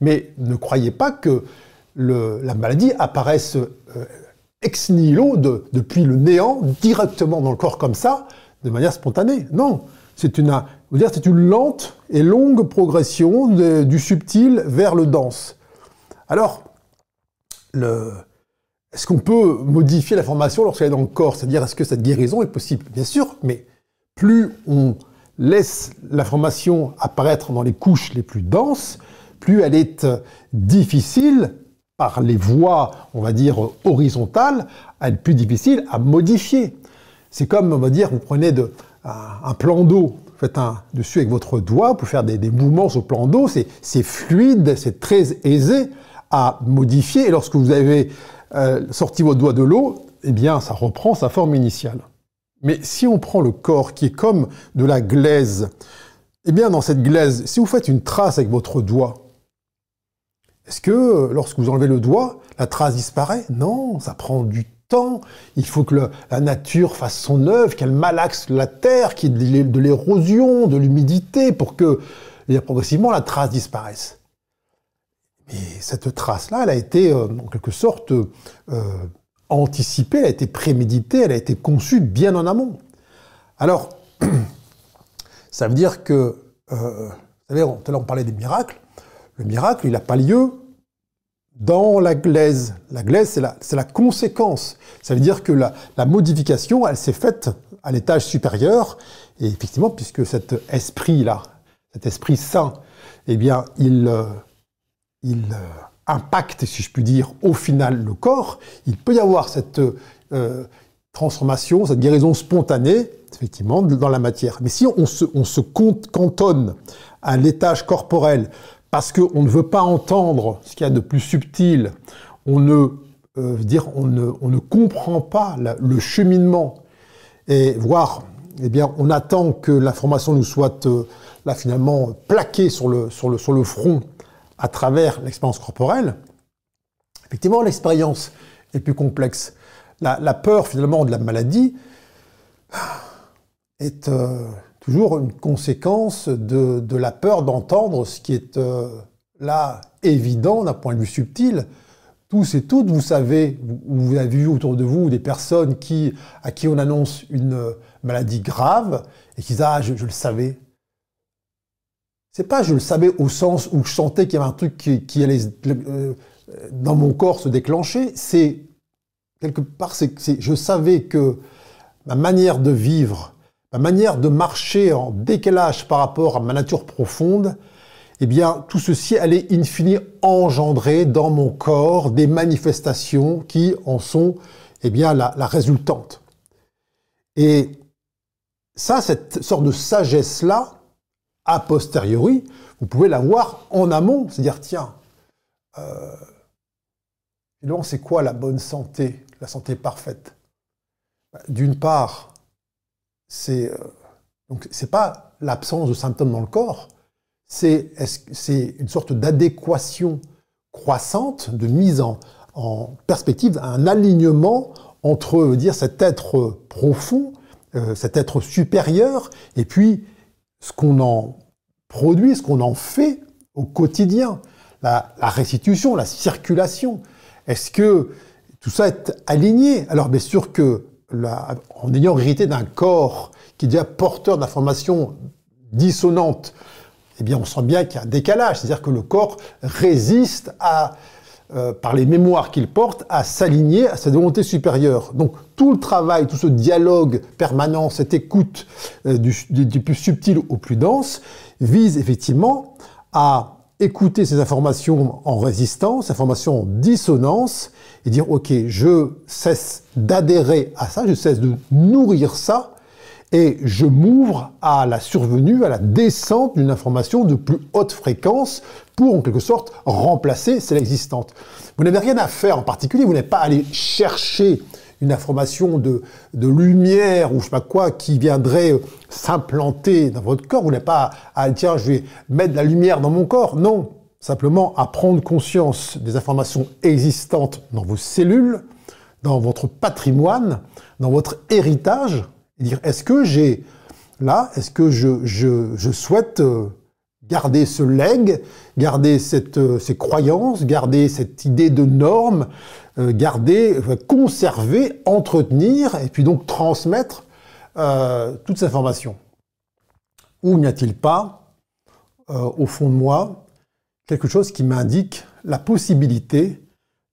Mais ne croyez pas que la maladie apparaisse euh, ex nihilo depuis le néant, directement dans le corps comme ça, de manière spontanée. Non, c'est une, dire, c'est une lente et longue progression du subtil vers le dense. Alors, le, est-ce qu'on peut modifier la formation lorsqu'elle est dans le corps? C'est-à-dire, est-ce que cette guérison est possible? Bien sûr, mais plus on laisse la formation apparaître dans les couches les plus denses, plus elle est euh, difficile par les voies, on va dire, horizontales, elle est plus difficile à modifier. C'est comme, on va dire, vous prenez un, plan d'eau, vous faites un dessus avec votre doigt, pouvez faire des, des mouvements sur le plan d'eau, c'est fluide, c'est très aisé à modifier. Et lorsque vous avez euh, sorti votre doigt de l'eau, eh bien, ça reprend sa forme initiale. Mais si on prend le corps qui est comme de la glaise, Eh bien, dans cette glaise, si vous faites une trace avec votre doigt, est-ce que lorsque vous enlevez le doigt, la trace disparaît? Non, ça prend du temps. Il faut que la nature fasse son œuvre, qu'elle malaxe la terre, qu'il y ait de l'érosion, de l'humidité, pour que eh progressivement la trace disparaisse. Mais cette trace-là, elle a été euh, en quelque sorte euh, anticipée, elle a été préméditée, elle a été conçue bien en amont. Alors, ça veut dire que, euh, vous savez, tout à l'heure on parlait des miracles, le miracle, il n'a pas lieu dans la glaise. La glaise, c'est la, conséquence. Ça veut dire que la, la modification, elle s'est faite à l'étage supérieur, et effectivement, puisque cet esprit-là, cet esprit saint, eh bien, il, il euh, impacte, si je puis dire, au final le corps, il peut y avoir cette euh, transformation, cette guérison spontanée, effectivement, dans la matière. Mais si on se, on se cantonne à l'étage corporel parce qu'on ne veut pas entendre ce qu'il y a de plus subtil, on ne, dire, on ne, comprend pas le cheminement, et voire, eh bien, on attend que l'information nous soit là finalement plaqué sur le, sur le, sur le front à travers l'expérience corporelle, effectivement l'expérience est plus complexe. La, peur finalement de la maladie est euh, toujours une conséquence de, la peur d'entendre ce qui est euh, là évident d'un point de vue subtil. Tous et toutes, vous savez, vous, avez vu autour de vous des personnes qui, à qui on annonce une maladie grave et qui disent Ah, je le savais, c'est pas je le savais au sens où je sentais qu'il y avait un truc qui, allait euh, dans mon corps se déclencher. C'est quelque part, c'est, je savais que ma manière de vivre, ma manière de marcher en décalage par rapport à ma nature profonde, eh bien, tout ceci allait in fine engendrer dans mon corps des manifestations qui en sont, eh bien, la, la résultante. Et ça, cette sorte de sagesse-là, a posteriori, vous pouvez l'avoir en amont, c'est-à-dire, tiens, euh, c'est quoi la bonne santé, la santé parfaite? Bah, D'une part, c'est euh, pas l'absence de symptômes dans le corps, c'est une sorte d'adéquation croissante, de mise en, en, perspective, un alignement entre dire cet être profond, euh, cet être supérieur, et puis ce qu'on en produit, ce qu'on en fait au quotidien, la, restitution, la circulation. Est-ce que tout ça est aligné? Alors bien sûr que en ayant hérité d'un corps qui est déjà porteur d'informations dissonantes, eh bien on sent bien qu'il y a un décalage, c'est-à-dire que le corps résiste à euh, par les mémoires qu'il porte, à s'aligner à sa volonté supérieure. Donc tout le travail, tout ce dialogue permanent, cette écoute euh, du, plus subtil au plus dense, vise effectivement à écouter ces informations en résistance, informations en dissonance, et dire, OK, je cesse d'adhérer à ça, je cesse de nourrir ça, et je m'ouvre à la survenue, à la descente d'une information de plus haute fréquence pour, en quelque sorte, remplacer celle existante. Vous n'avez rien à faire en particulier, vous n'êtes pas allé chercher une information de, de, lumière ou je sais pas quoi qui viendrait euh, s'implanter dans votre corps. Vous n'êtes pas à, tiens, je vais mettre de la lumière dans mon corps. Non. Simplement à prendre conscience des informations existantes dans vos cellules, dans votre patrimoine, dans votre héritage, est-ce que j'ai là, est-ce que je, je, souhaite euh, garder ce leg, garder cette, euh, ces croyances, garder cette idée de norme, euh, garder, conserver, entretenir et puis donc transmettre toutes ces informations? Ou n'y a-t-il pas, au fond de moi, quelque chose qui m'indique la possibilité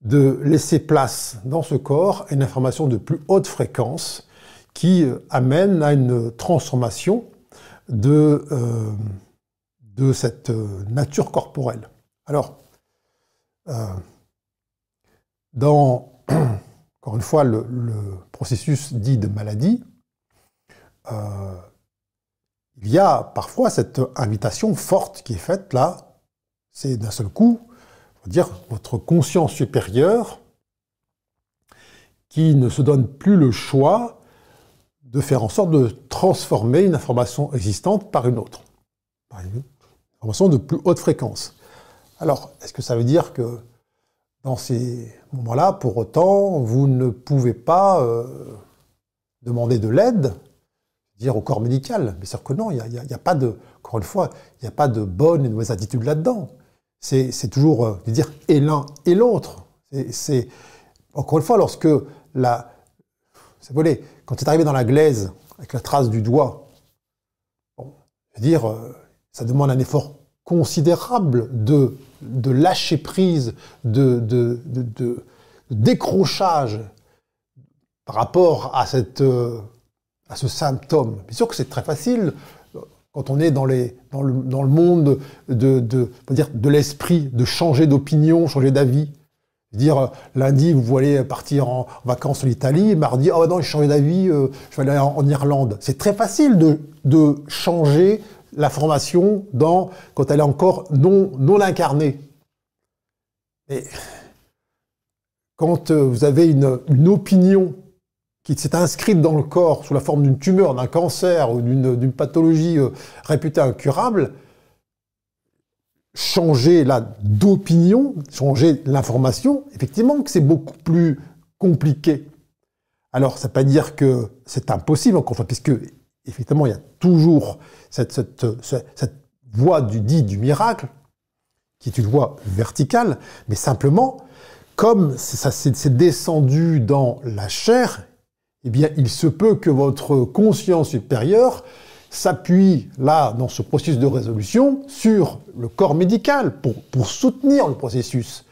de laisser place dans ce corps à une information de plus haute fréquence qui amène à une transformation de de cette euh, nature corporelle. Alors, euh, dans, encore une fois, le, processus dit de maladie, euh, il y a parfois cette invitation forte qui est faite là, c'est d'un seul coup, on dire, votre conscience supérieure qui ne se donne plus le choix de faire en sorte de transformer une information existante par une autre une information de plus haute fréquence. Alors, est-ce que ça veut dire que dans ces moments-là, pour autant, vous ne pouvez pas euh, demander de l'aide, dire au corps médical Mais sûr que non, il n'y a, pas de, encore une fois, il n'y a pas de bonne et de mauvaise attitude là-dedans. C'est toujours euh, de dire et l'un et l'autre. C'est encore une fois, lorsque la, vous voyez, quand tu es arrivé dans la glaise avec la trace du doigt, je veux dire, euh, ça demande un effort considérable de, lâcher prise, de, décrochage par rapport à, cette, euh, à ce symptôme. Bien sûr que c'est très facile quand on est dans, le, dans le monde de, de, de l'esprit, de changer d'opinion, changer d'avis. Dire euh, lundi, vous voulez partir en vacances en Italie, mardi, oh non, j'ai changé d'avis, euh, je vais aller en, Irlande. C'est très facile de, de changer la formation quand elle est encore non, incarnée. Mais quand euh, vous avez une, opinion qui s'est inscrite dans le corps sous la forme d'une tumeur, d'un cancer ou d'une pathologie réputée incurable, changer d'opinion, changer l'information, effectivement que c'est beaucoup plus compliqué. Alors, ça ne veut pas dire que c'est impossible, encore puisque effectivement, il y a toujours cette voie du dit du miracle, qui est une voie verticale, mais simplement, comme ça s'est descendu dans la chair, eh bien, il se peut que votre conscience supérieure s'appuie là, dans ce processus de résolution, sur le corps médical pour, pour soutenir le processus.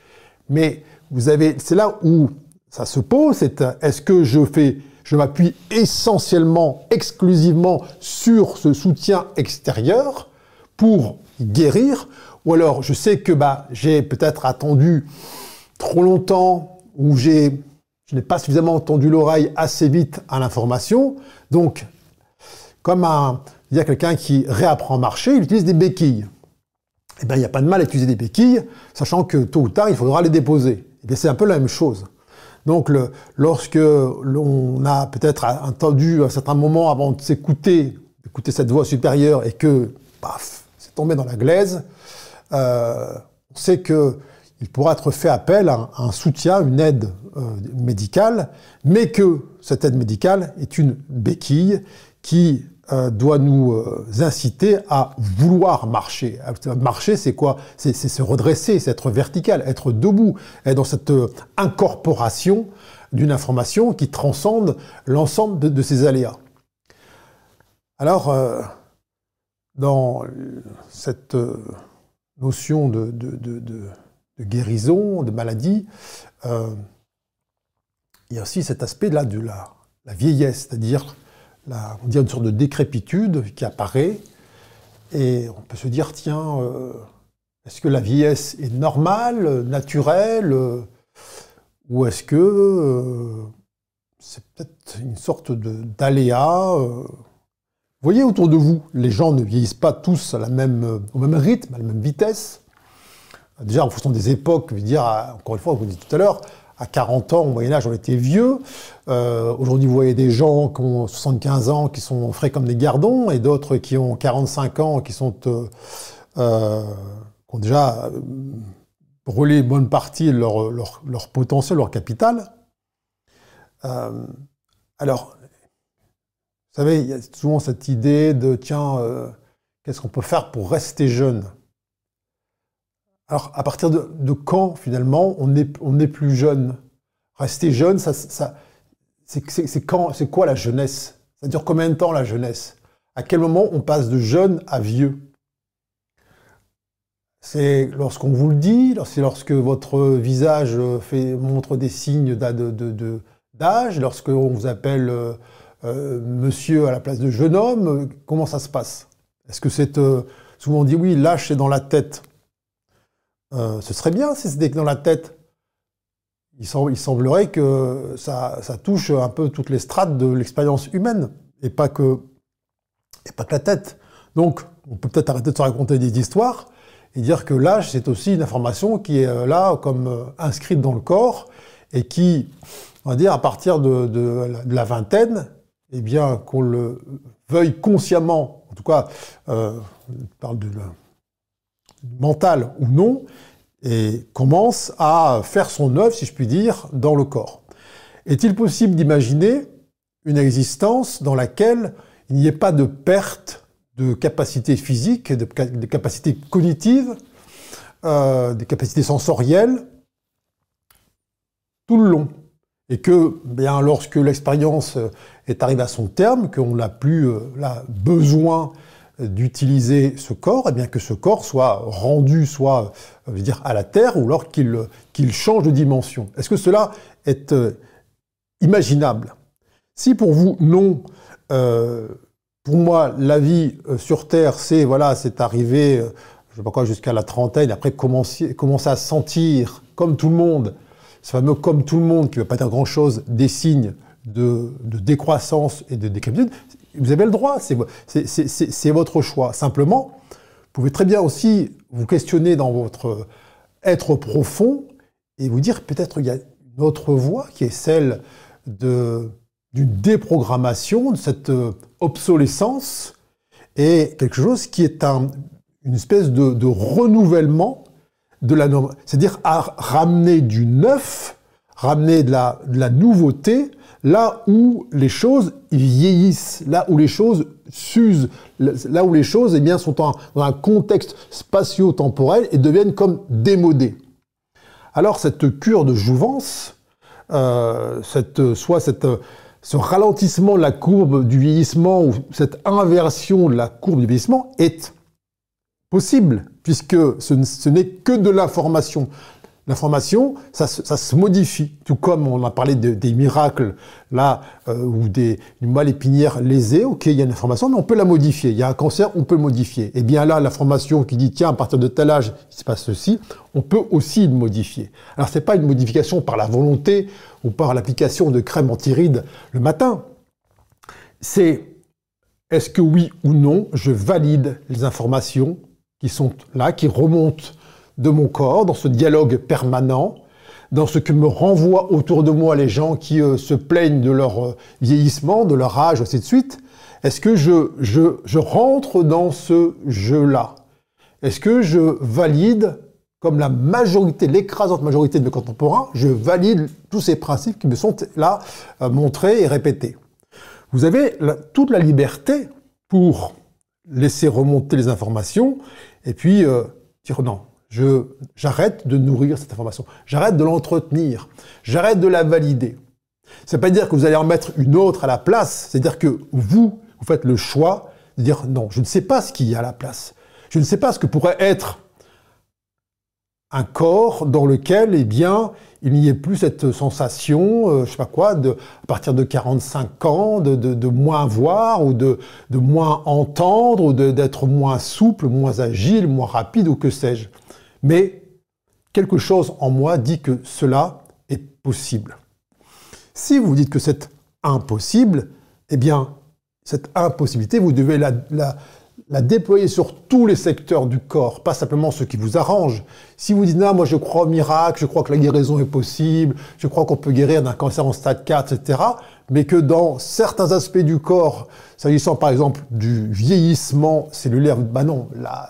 Mais vous avez, c'est là où ça se pose, c'est est-ce que je fais, je m'appuie essentiellement, exclusivement sur ce soutien extérieur pour guérir, ou alors je sais que bah, j'ai peut-être attendu trop longtemps, ou j'ai je n'ai pas suffisamment entendu l'oreille assez vite à l'information. Donc, comme il y a quelqu'un qui réapprend à marcher, il utilise des béquilles. Eh bien, il n'y a pas de mal à utiliser des béquilles, sachant que tôt ou tard, il faudra les déposer. Eh c'est un peu la même chose. Donc, lorsque l'on a peut-être entendu un certain moment avant de s'écouter, d'écouter cette voix supérieure, et que, paf, c'est tombé dans la glaise, euh, on sait que il pourra être fait appel à un soutien, une aide euh, médicale, mais que cette aide médicale est une béquille qui euh, doit nous euh, inciter à vouloir marcher. Marcher, c'est quoi? C'est se redresser, c'est être vertical, être debout, être dans cette incorporation d'une information qui transcende l'ensemble de, ces aléas. Alors, dans cette notion de, de guérison, de maladie, euh, il y a aussi cet aspect-là de la, vieillesse, c'est-à-dire on dit une sorte de décrépitude qui apparaît, et on peut se dire, tiens, euh, est-ce que la vieillesse est normale, naturelle, ou est-ce que euh, c'est peut-être une sorte d'aléa Vous voyez autour de vous, les gens ne vieillissent pas tous à la même, au même rythme, à la même vitesse. Déjà, en fonction des époques, je veux dire, encore une fois, vous dites tout à l'heure, à 40 ans, au Moyen-Âge, on était vieux. Euh, aujourd'hui, vous voyez des gens qui ont 75 ans, qui sont frais comme des gardons, et d'autres qui ont 45 ans, qui sont euh, euh, qui ont déjà brûlé bonne partie de leur, potentiel, leur capital. alors, vous savez, il y a souvent cette idée de tiens, qu'est-ce qu'on peut faire pour rester jeune? Alors, à partir de, quand, finalement, on est, on est plus jeune? Rester jeune, c'est quoi la jeunesse? Ça dure combien de temps la jeunesse? À quel moment on passe de jeune à vieux? C'est lorsqu'on vous le dit, c'est lorsque votre visage fait, montre des signes d'âge, lorsqu'on vous appelle euh, euh, monsieur à la place de jeune homme, comment ça se passe? Est-ce que c'est... Euh, souvent on dit oui, l'âge c'est dans la tête. Euh, ce serait bien si c'était dans la tête. Il, semblerait que ça, touche un peu toutes les strates de l'expérience humaine, et pas que, la tête. Donc, on peut peut-être arrêter de se raconter des histoires et dire que l'âge, c'est aussi une information qui est euh, là comme euh, inscrite dans le corps et qui, on va dire, à partir de, la vingtaine, eh bien, qu'on le veuille consciemment, en tout cas, on parle de mental ou non, et commence à faire son œuvre, si je puis dire, dans le corps. Est-il possible d'imaginer une existence dans laquelle il n'y ait pas de perte de capacité physique, de, capacités cognitives, euh, des capacités sensorielles, tout le long? Et que bien, lorsque l'expérience est arrivée à son terme, qu'on n'a plus euh, besoin d'utiliser ce corps, et eh bien que ce corps soit rendu soit euh, à la Terre ou alors qu'il change de dimension. Est-ce que cela est euh, imaginable? Si pour vous, non, pour moi, la vie sur Terre, c'est voilà, c'est arrivé, je sais pas quoi, jusqu'à la trentaine, après commencer, commencer à sentir, comme tout le monde, ce fameux comme tout le monde, qui ne veut pas dire grand-chose, des signes de, décroissance et de décrépitude, vous avez le droit, c'est votre choix. Simplement, vous pouvez très bien aussi vous questionner dans votre être profond et vous dire peut-être il y a une autre voie qui est celle d'une déprogrammation, de cette obsolescence, et quelque chose qui est une espèce de renouvellement de la c'est-à-dire à ramener du neuf, ramener de la nouveauté là où les choses vieillissent, là où les choses s'usent, là où les choses eh sont dans un contexte spatio-temporel et deviennent comme démodées. Alors cette cure de jouvence, euh, soit ce ralentissement de la courbe du vieillissement ou cette inversion de la courbe du vieillissement est possible, puisque ce, n'est que de l'information. L'information, ça, se modifie, tout comme on a parlé des miracles là, euh, ou des, une moelle épinière ok, il y a une information, mais on peut la modifier. Il y a un cancer, on peut le modifier. Et eh bien là, l'information qui dit, tiens, à partir de tel âge, il se passe ceci, on peut aussi le modifier. Alors c'est pas une modification par la volonté ou par l'application de crème anti-rides le matin. C'est est-ce que oui ou non, je valide les informations qui sont là, qui remontent de mon corps, dans ce dialogue permanent, dans ce que me renvoient autour de moi les gens qui euh, se plaignent de leur euh, vieillissement, de leur âge, ainsi de suite. Est-ce que je, je, rentre dans ce jeu-là? Est-ce que je valide, comme la majorité, l'écrasante majorité de mes contemporains, je valide tous ces principes qui me sont là euh, montrés et répétés? Vous avez toute la liberté pour laisser remonter les informations et puis dire non, j'arrête de nourrir cette information, j'arrête de l'entretenir, j'arrête de la valider. C'est pas dire que vous allez en mettre une autre à la place, c'est-à-dire que vous, vous faites le choix de dire non, je ne sais pas ce qu'il y a à la place. Je ne sais pas ce que pourrait être un corps dans lequel, eh bien, il n'y ait plus cette sensation, euh, je sais pas quoi, de, à partir de 45 ans, de, de, moins voir ou de, de moins entendre ou d'être moins souple, moins agile, moins rapide ou que sais-je. Mais quelque chose en moi dit que cela est possible. Si vous dites que c'est impossible, eh bien, cette impossibilité, vous devez la, déployer sur tous les secteurs du corps, pas simplement ceux qui vous arrangent. Si vous dites, non, moi je crois au miracle, je crois que la guérison est possible, je crois qu'on peut guérir d'un cancer en stade 4, etc., mais que dans certains aspects du corps, s'agissant par exemple du vieillissement cellulaire, bah non, là,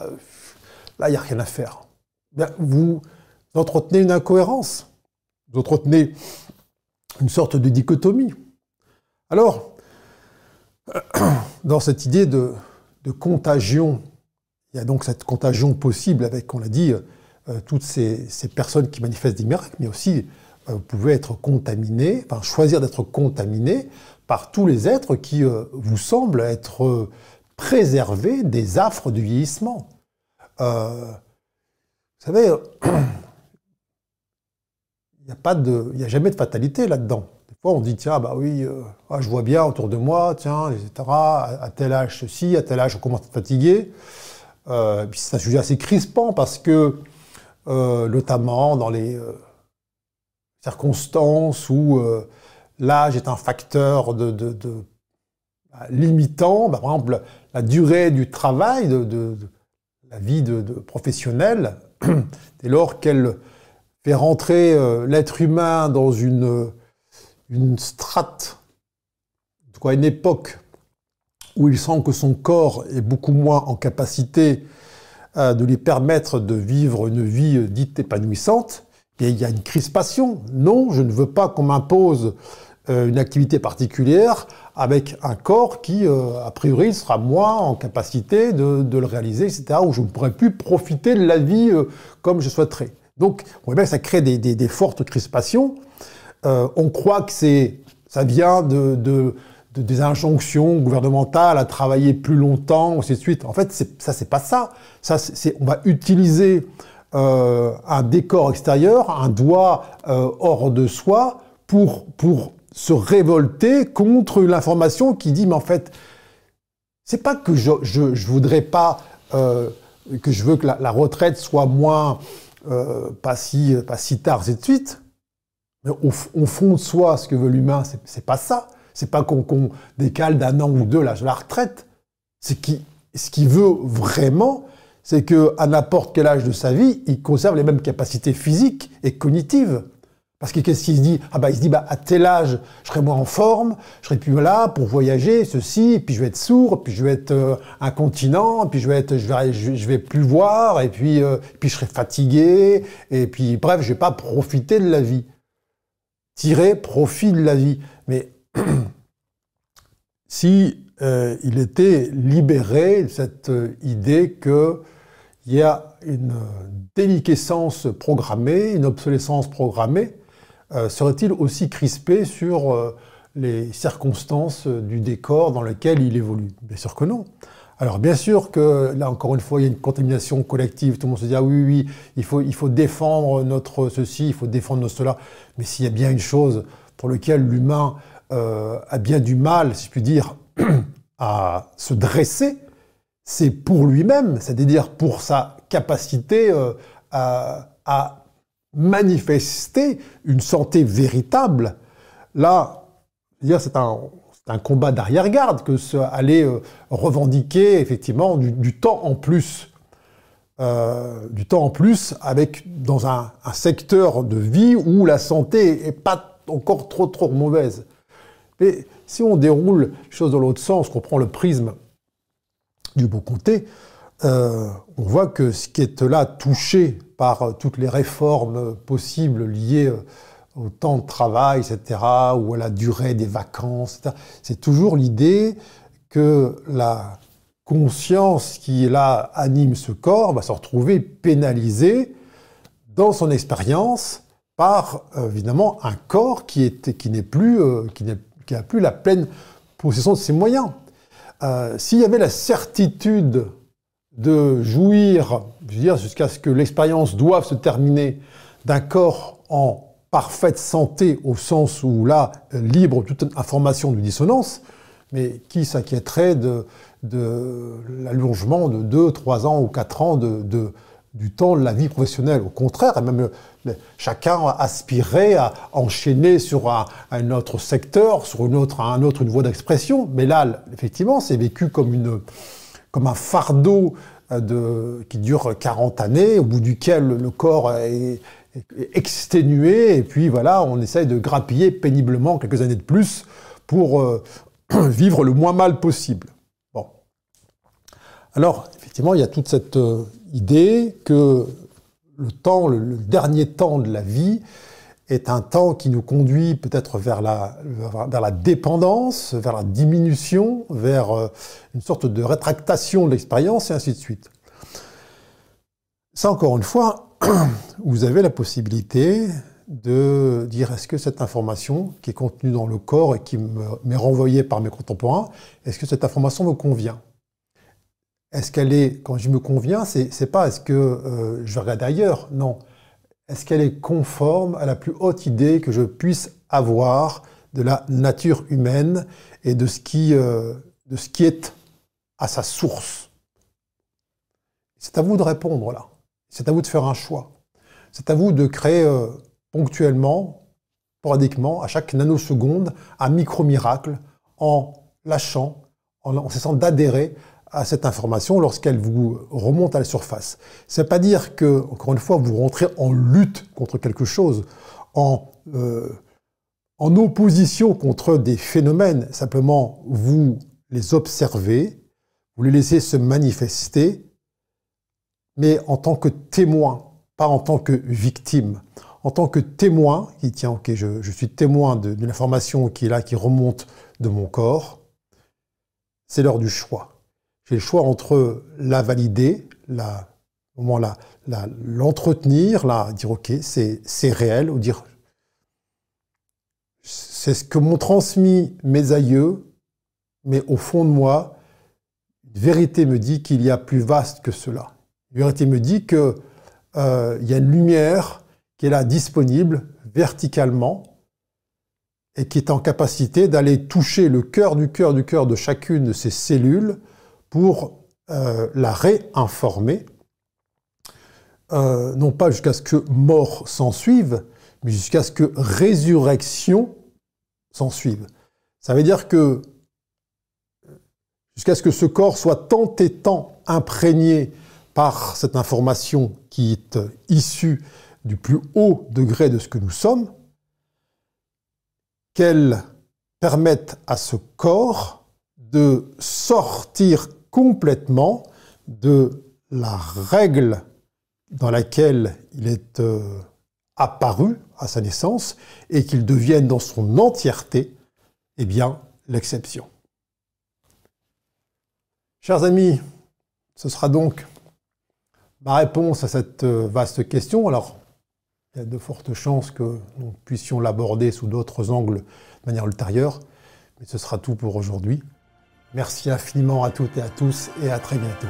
là, il n'y a rien à faire. Vous entretenez une incohérence, vous entretenez une sorte de dichotomie. Alors, dans cette idée de contagion. Il y a donc cette contagion possible avec, on l'a dit, euh, toutes ces, personnes qui manifestent des miracles, mais aussi euh, vous pouvez être contaminé, enfin choisir d'être contaminé par tous les êtres qui euh, vous semblent être préservés des affres du vieillissement. Vous savez, il n'y a, jamais de fatalité là-dedans on dit, tiens, bah oui, euh, ah, je vois bien autour de moi, tiens, etc., à, tel âge ceci, à tel âge on commence à être fatigué. Euh, c'est un sujet assez crispant parce que, euh, notamment dans les circonstances où l'âge est un facteur bah, limitant, par exemple, la durée du travail, de, la vie de, professionnelle, dès lors qu'elle fait rentrer l'être humain dans une une strate une époque où il sent que son corps est beaucoup moins en capacité euh, de lui permettre de vivre une vie euh, dite épanouissante, et il y a une crispation. Non, je ne veux pas qu'on m'impose euh, une activité particulière avec un corps qui, a priori, sera moins en capacité de, le réaliser, etc., où je ne pourrai plus profiter de la vie comme je souhaiterais. Donc, on voit bien que ça crée des, fortes crispations. on croit que c'est, ça vient de, des injonctions gouvernementales à travailler plus longtemps, ainsi de suite. En fait, ça, c'est pas ça. ça c'est, on va utiliser euh, un décor extérieur, un doigt euh, hors de soi, pour, pour se révolter contre l'information qui dit, mais en fait, c'est pas que je, je, voudrais pas, euh, que je veux que la, retraite soit moins, euh, pas, si, pas si tard, ainsi de suite. Mais au, fond de soi, ce que veut l'humain, c'est, c'est pas ça. C'est pas qu'on décale d'un an ou deux l'âge de la retraite. C'est qui, ce qu'il veut vraiment, c'est qu'à n'importe quel âge de sa vie, il conserve les mêmes capacités physiques et cognitives. Parce que qu'est-ce qu'il se dit? Ah bah il se dit bah à tel âge, je serai moins en forme, je serai plus là pour voyager, ceci, et puis je vais être sourd, puis je vais être euh, incontinent, puis je vais être, je vais, je vais plus voir, et puis, euh, puis je serai fatigué, et puis bref, je vais pas profiter de la vie. Tirer profit de la vie. Mais si euh, il était libéré de cette idée qu'il y a une déliquescence programmée, une obsolescence programmée, serait-il aussi crispé sur les circonstances du décor dans lequel il évolue? Bien sûr que non. Alors bien sûr que là encore une fois il y a une contamination collective, tout le monde se dit ah oui oui il faut, il faut défendre notre ceci, il faut défendre notre cela, mais s'il y a bien une chose pour laquelle l'humain euh, a bien du mal, si je puis dire, à se dresser, c'est pour lui-même, c'est-à-dire pour sa capacité euh, à, manifester une santé véritable. Là, c'est un, combat d'arrière-garde que ce, aller euh, revendiquer effectivement du, temps en plus. du temps en plus avec dans un, un, secteur de vie où la santé est pas encore trop trop mauvaise. Mais si on déroule les choses dans l'autre sens, qu'on prend le prisme du beau comté, euh, on voit que ce qui est là touché par euh, toutes les réformes possibles liées euh, au temps de travail, etc., ou à la durée des vacances, c'est toujours l'idée que la conscience qui là anime ce corps va se retrouver pénalisée dans son expérience par évidemment un corps qui n'est plus qui plus la pleine possession de ses moyens. Euh, s'il y avait la certitude de jouir, je veux dire, jusqu'à ce que l'expérience doive se terminer, d'un corps en parfaite santé, au sens où là, libre toute information de dissonance, mais qui s'inquiéterait de, de l'allongement de 2, 3 ans ou 4 ans de, de du temps de la vie professionnelle. Au contraire, même chacun aspirait à enchaîner sur un, autre secteur, sur une autre, un autre une voie d'expression. Mais là, effectivement, c'est vécu comme, une, comme un fardeau euh, qui dure 40 années, au bout duquel le corps est, exténué, et puis voilà, on essaye de grappiller péniblement quelques années de plus pour euh, vivre le moins mal possible. Bon. Alors, effectivement, il y a toute cette euh, idée que le temps, le, dernier temps de la vie, est un temps qui nous conduit peut-être vers la, vers la dépendance, vers la diminution, vers euh, une sorte de rétractation de l'expérience, et ainsi de suite. Ça, encore une fois, vous avez la possibilité de dire est-ce que cette information qui est contenue dans le corps et qui m'est renvoyée par mes contemporains, est-ce que cette information me convient? Est-ce qu'elle est, quand je me conviens, c'est pas est-ce que euh, je regarde ailleurs, non. Est-ce qu'elle est conforme à la plus haute idée que je puisse avoir de la nature humaine et de ce qui, euh, de ce qui est à sa source? C'est à vous de répondre là. C'est à vous de faire un choix. C'est à vous de créer euh, ponctuellement, sporadiquement, à chaque nanoseconde, un micro-miracle en lâchant, en cessant d'adhérer à cette information lorsqu'elle vous remonte à la surface. C'est pas dire que, encore une fois, vous rentrez en lutte contre quelque chose, en, euh, en opposition contre des phénomènes, simplement vous les observez, vous les laissez se manifester, mais en tant que témoin, pas en tant que victime. En tant que témoin, qui tient, ok, je suis témoin d'une information qui est là, qui remonte de mon corps, c'est l'heure du choix. Choix entre la valider, la, l'entretenir, la, dire ok, c'est réel, ou dire c'est ce que m'ont transmis mes aïeux, mais au fond de moi, une vérité me dit qu'il y a plus vaste que cela. Une vérité me dit qu'il euh, y a une lumière qui est là disponible verticalement et qui est en capacité d'aller toucher le cœur du cœur du cœur de chacune de ces cellules pour euh, la réinformer, euh, non pas jusqu'à ce que mort s'en suive, mais jusqu'à ce que résurrection s'en suive. Ça veut dire que jusqu'à ce que ce corps soit tant et tant imprégné par cette information qui est issue du plus haut degré de ce que nous sommes, qu'elle permette à ce corps de sortir complètement de la règle dans laquelle il est euh, apparu à sa naissance et qu'il devienne dans son entièreté, eh bien, l'exception. Chers amis, ce sera donc ma réponse à cette euh, vaste question. Alors, il y a de fortes chances que nous puissions l'aborder sous d'autres angles de manière ultérieure, mais ce sera tout pour aujourd'hui. Merci infiniment à toutes et à tous et à très bientôt.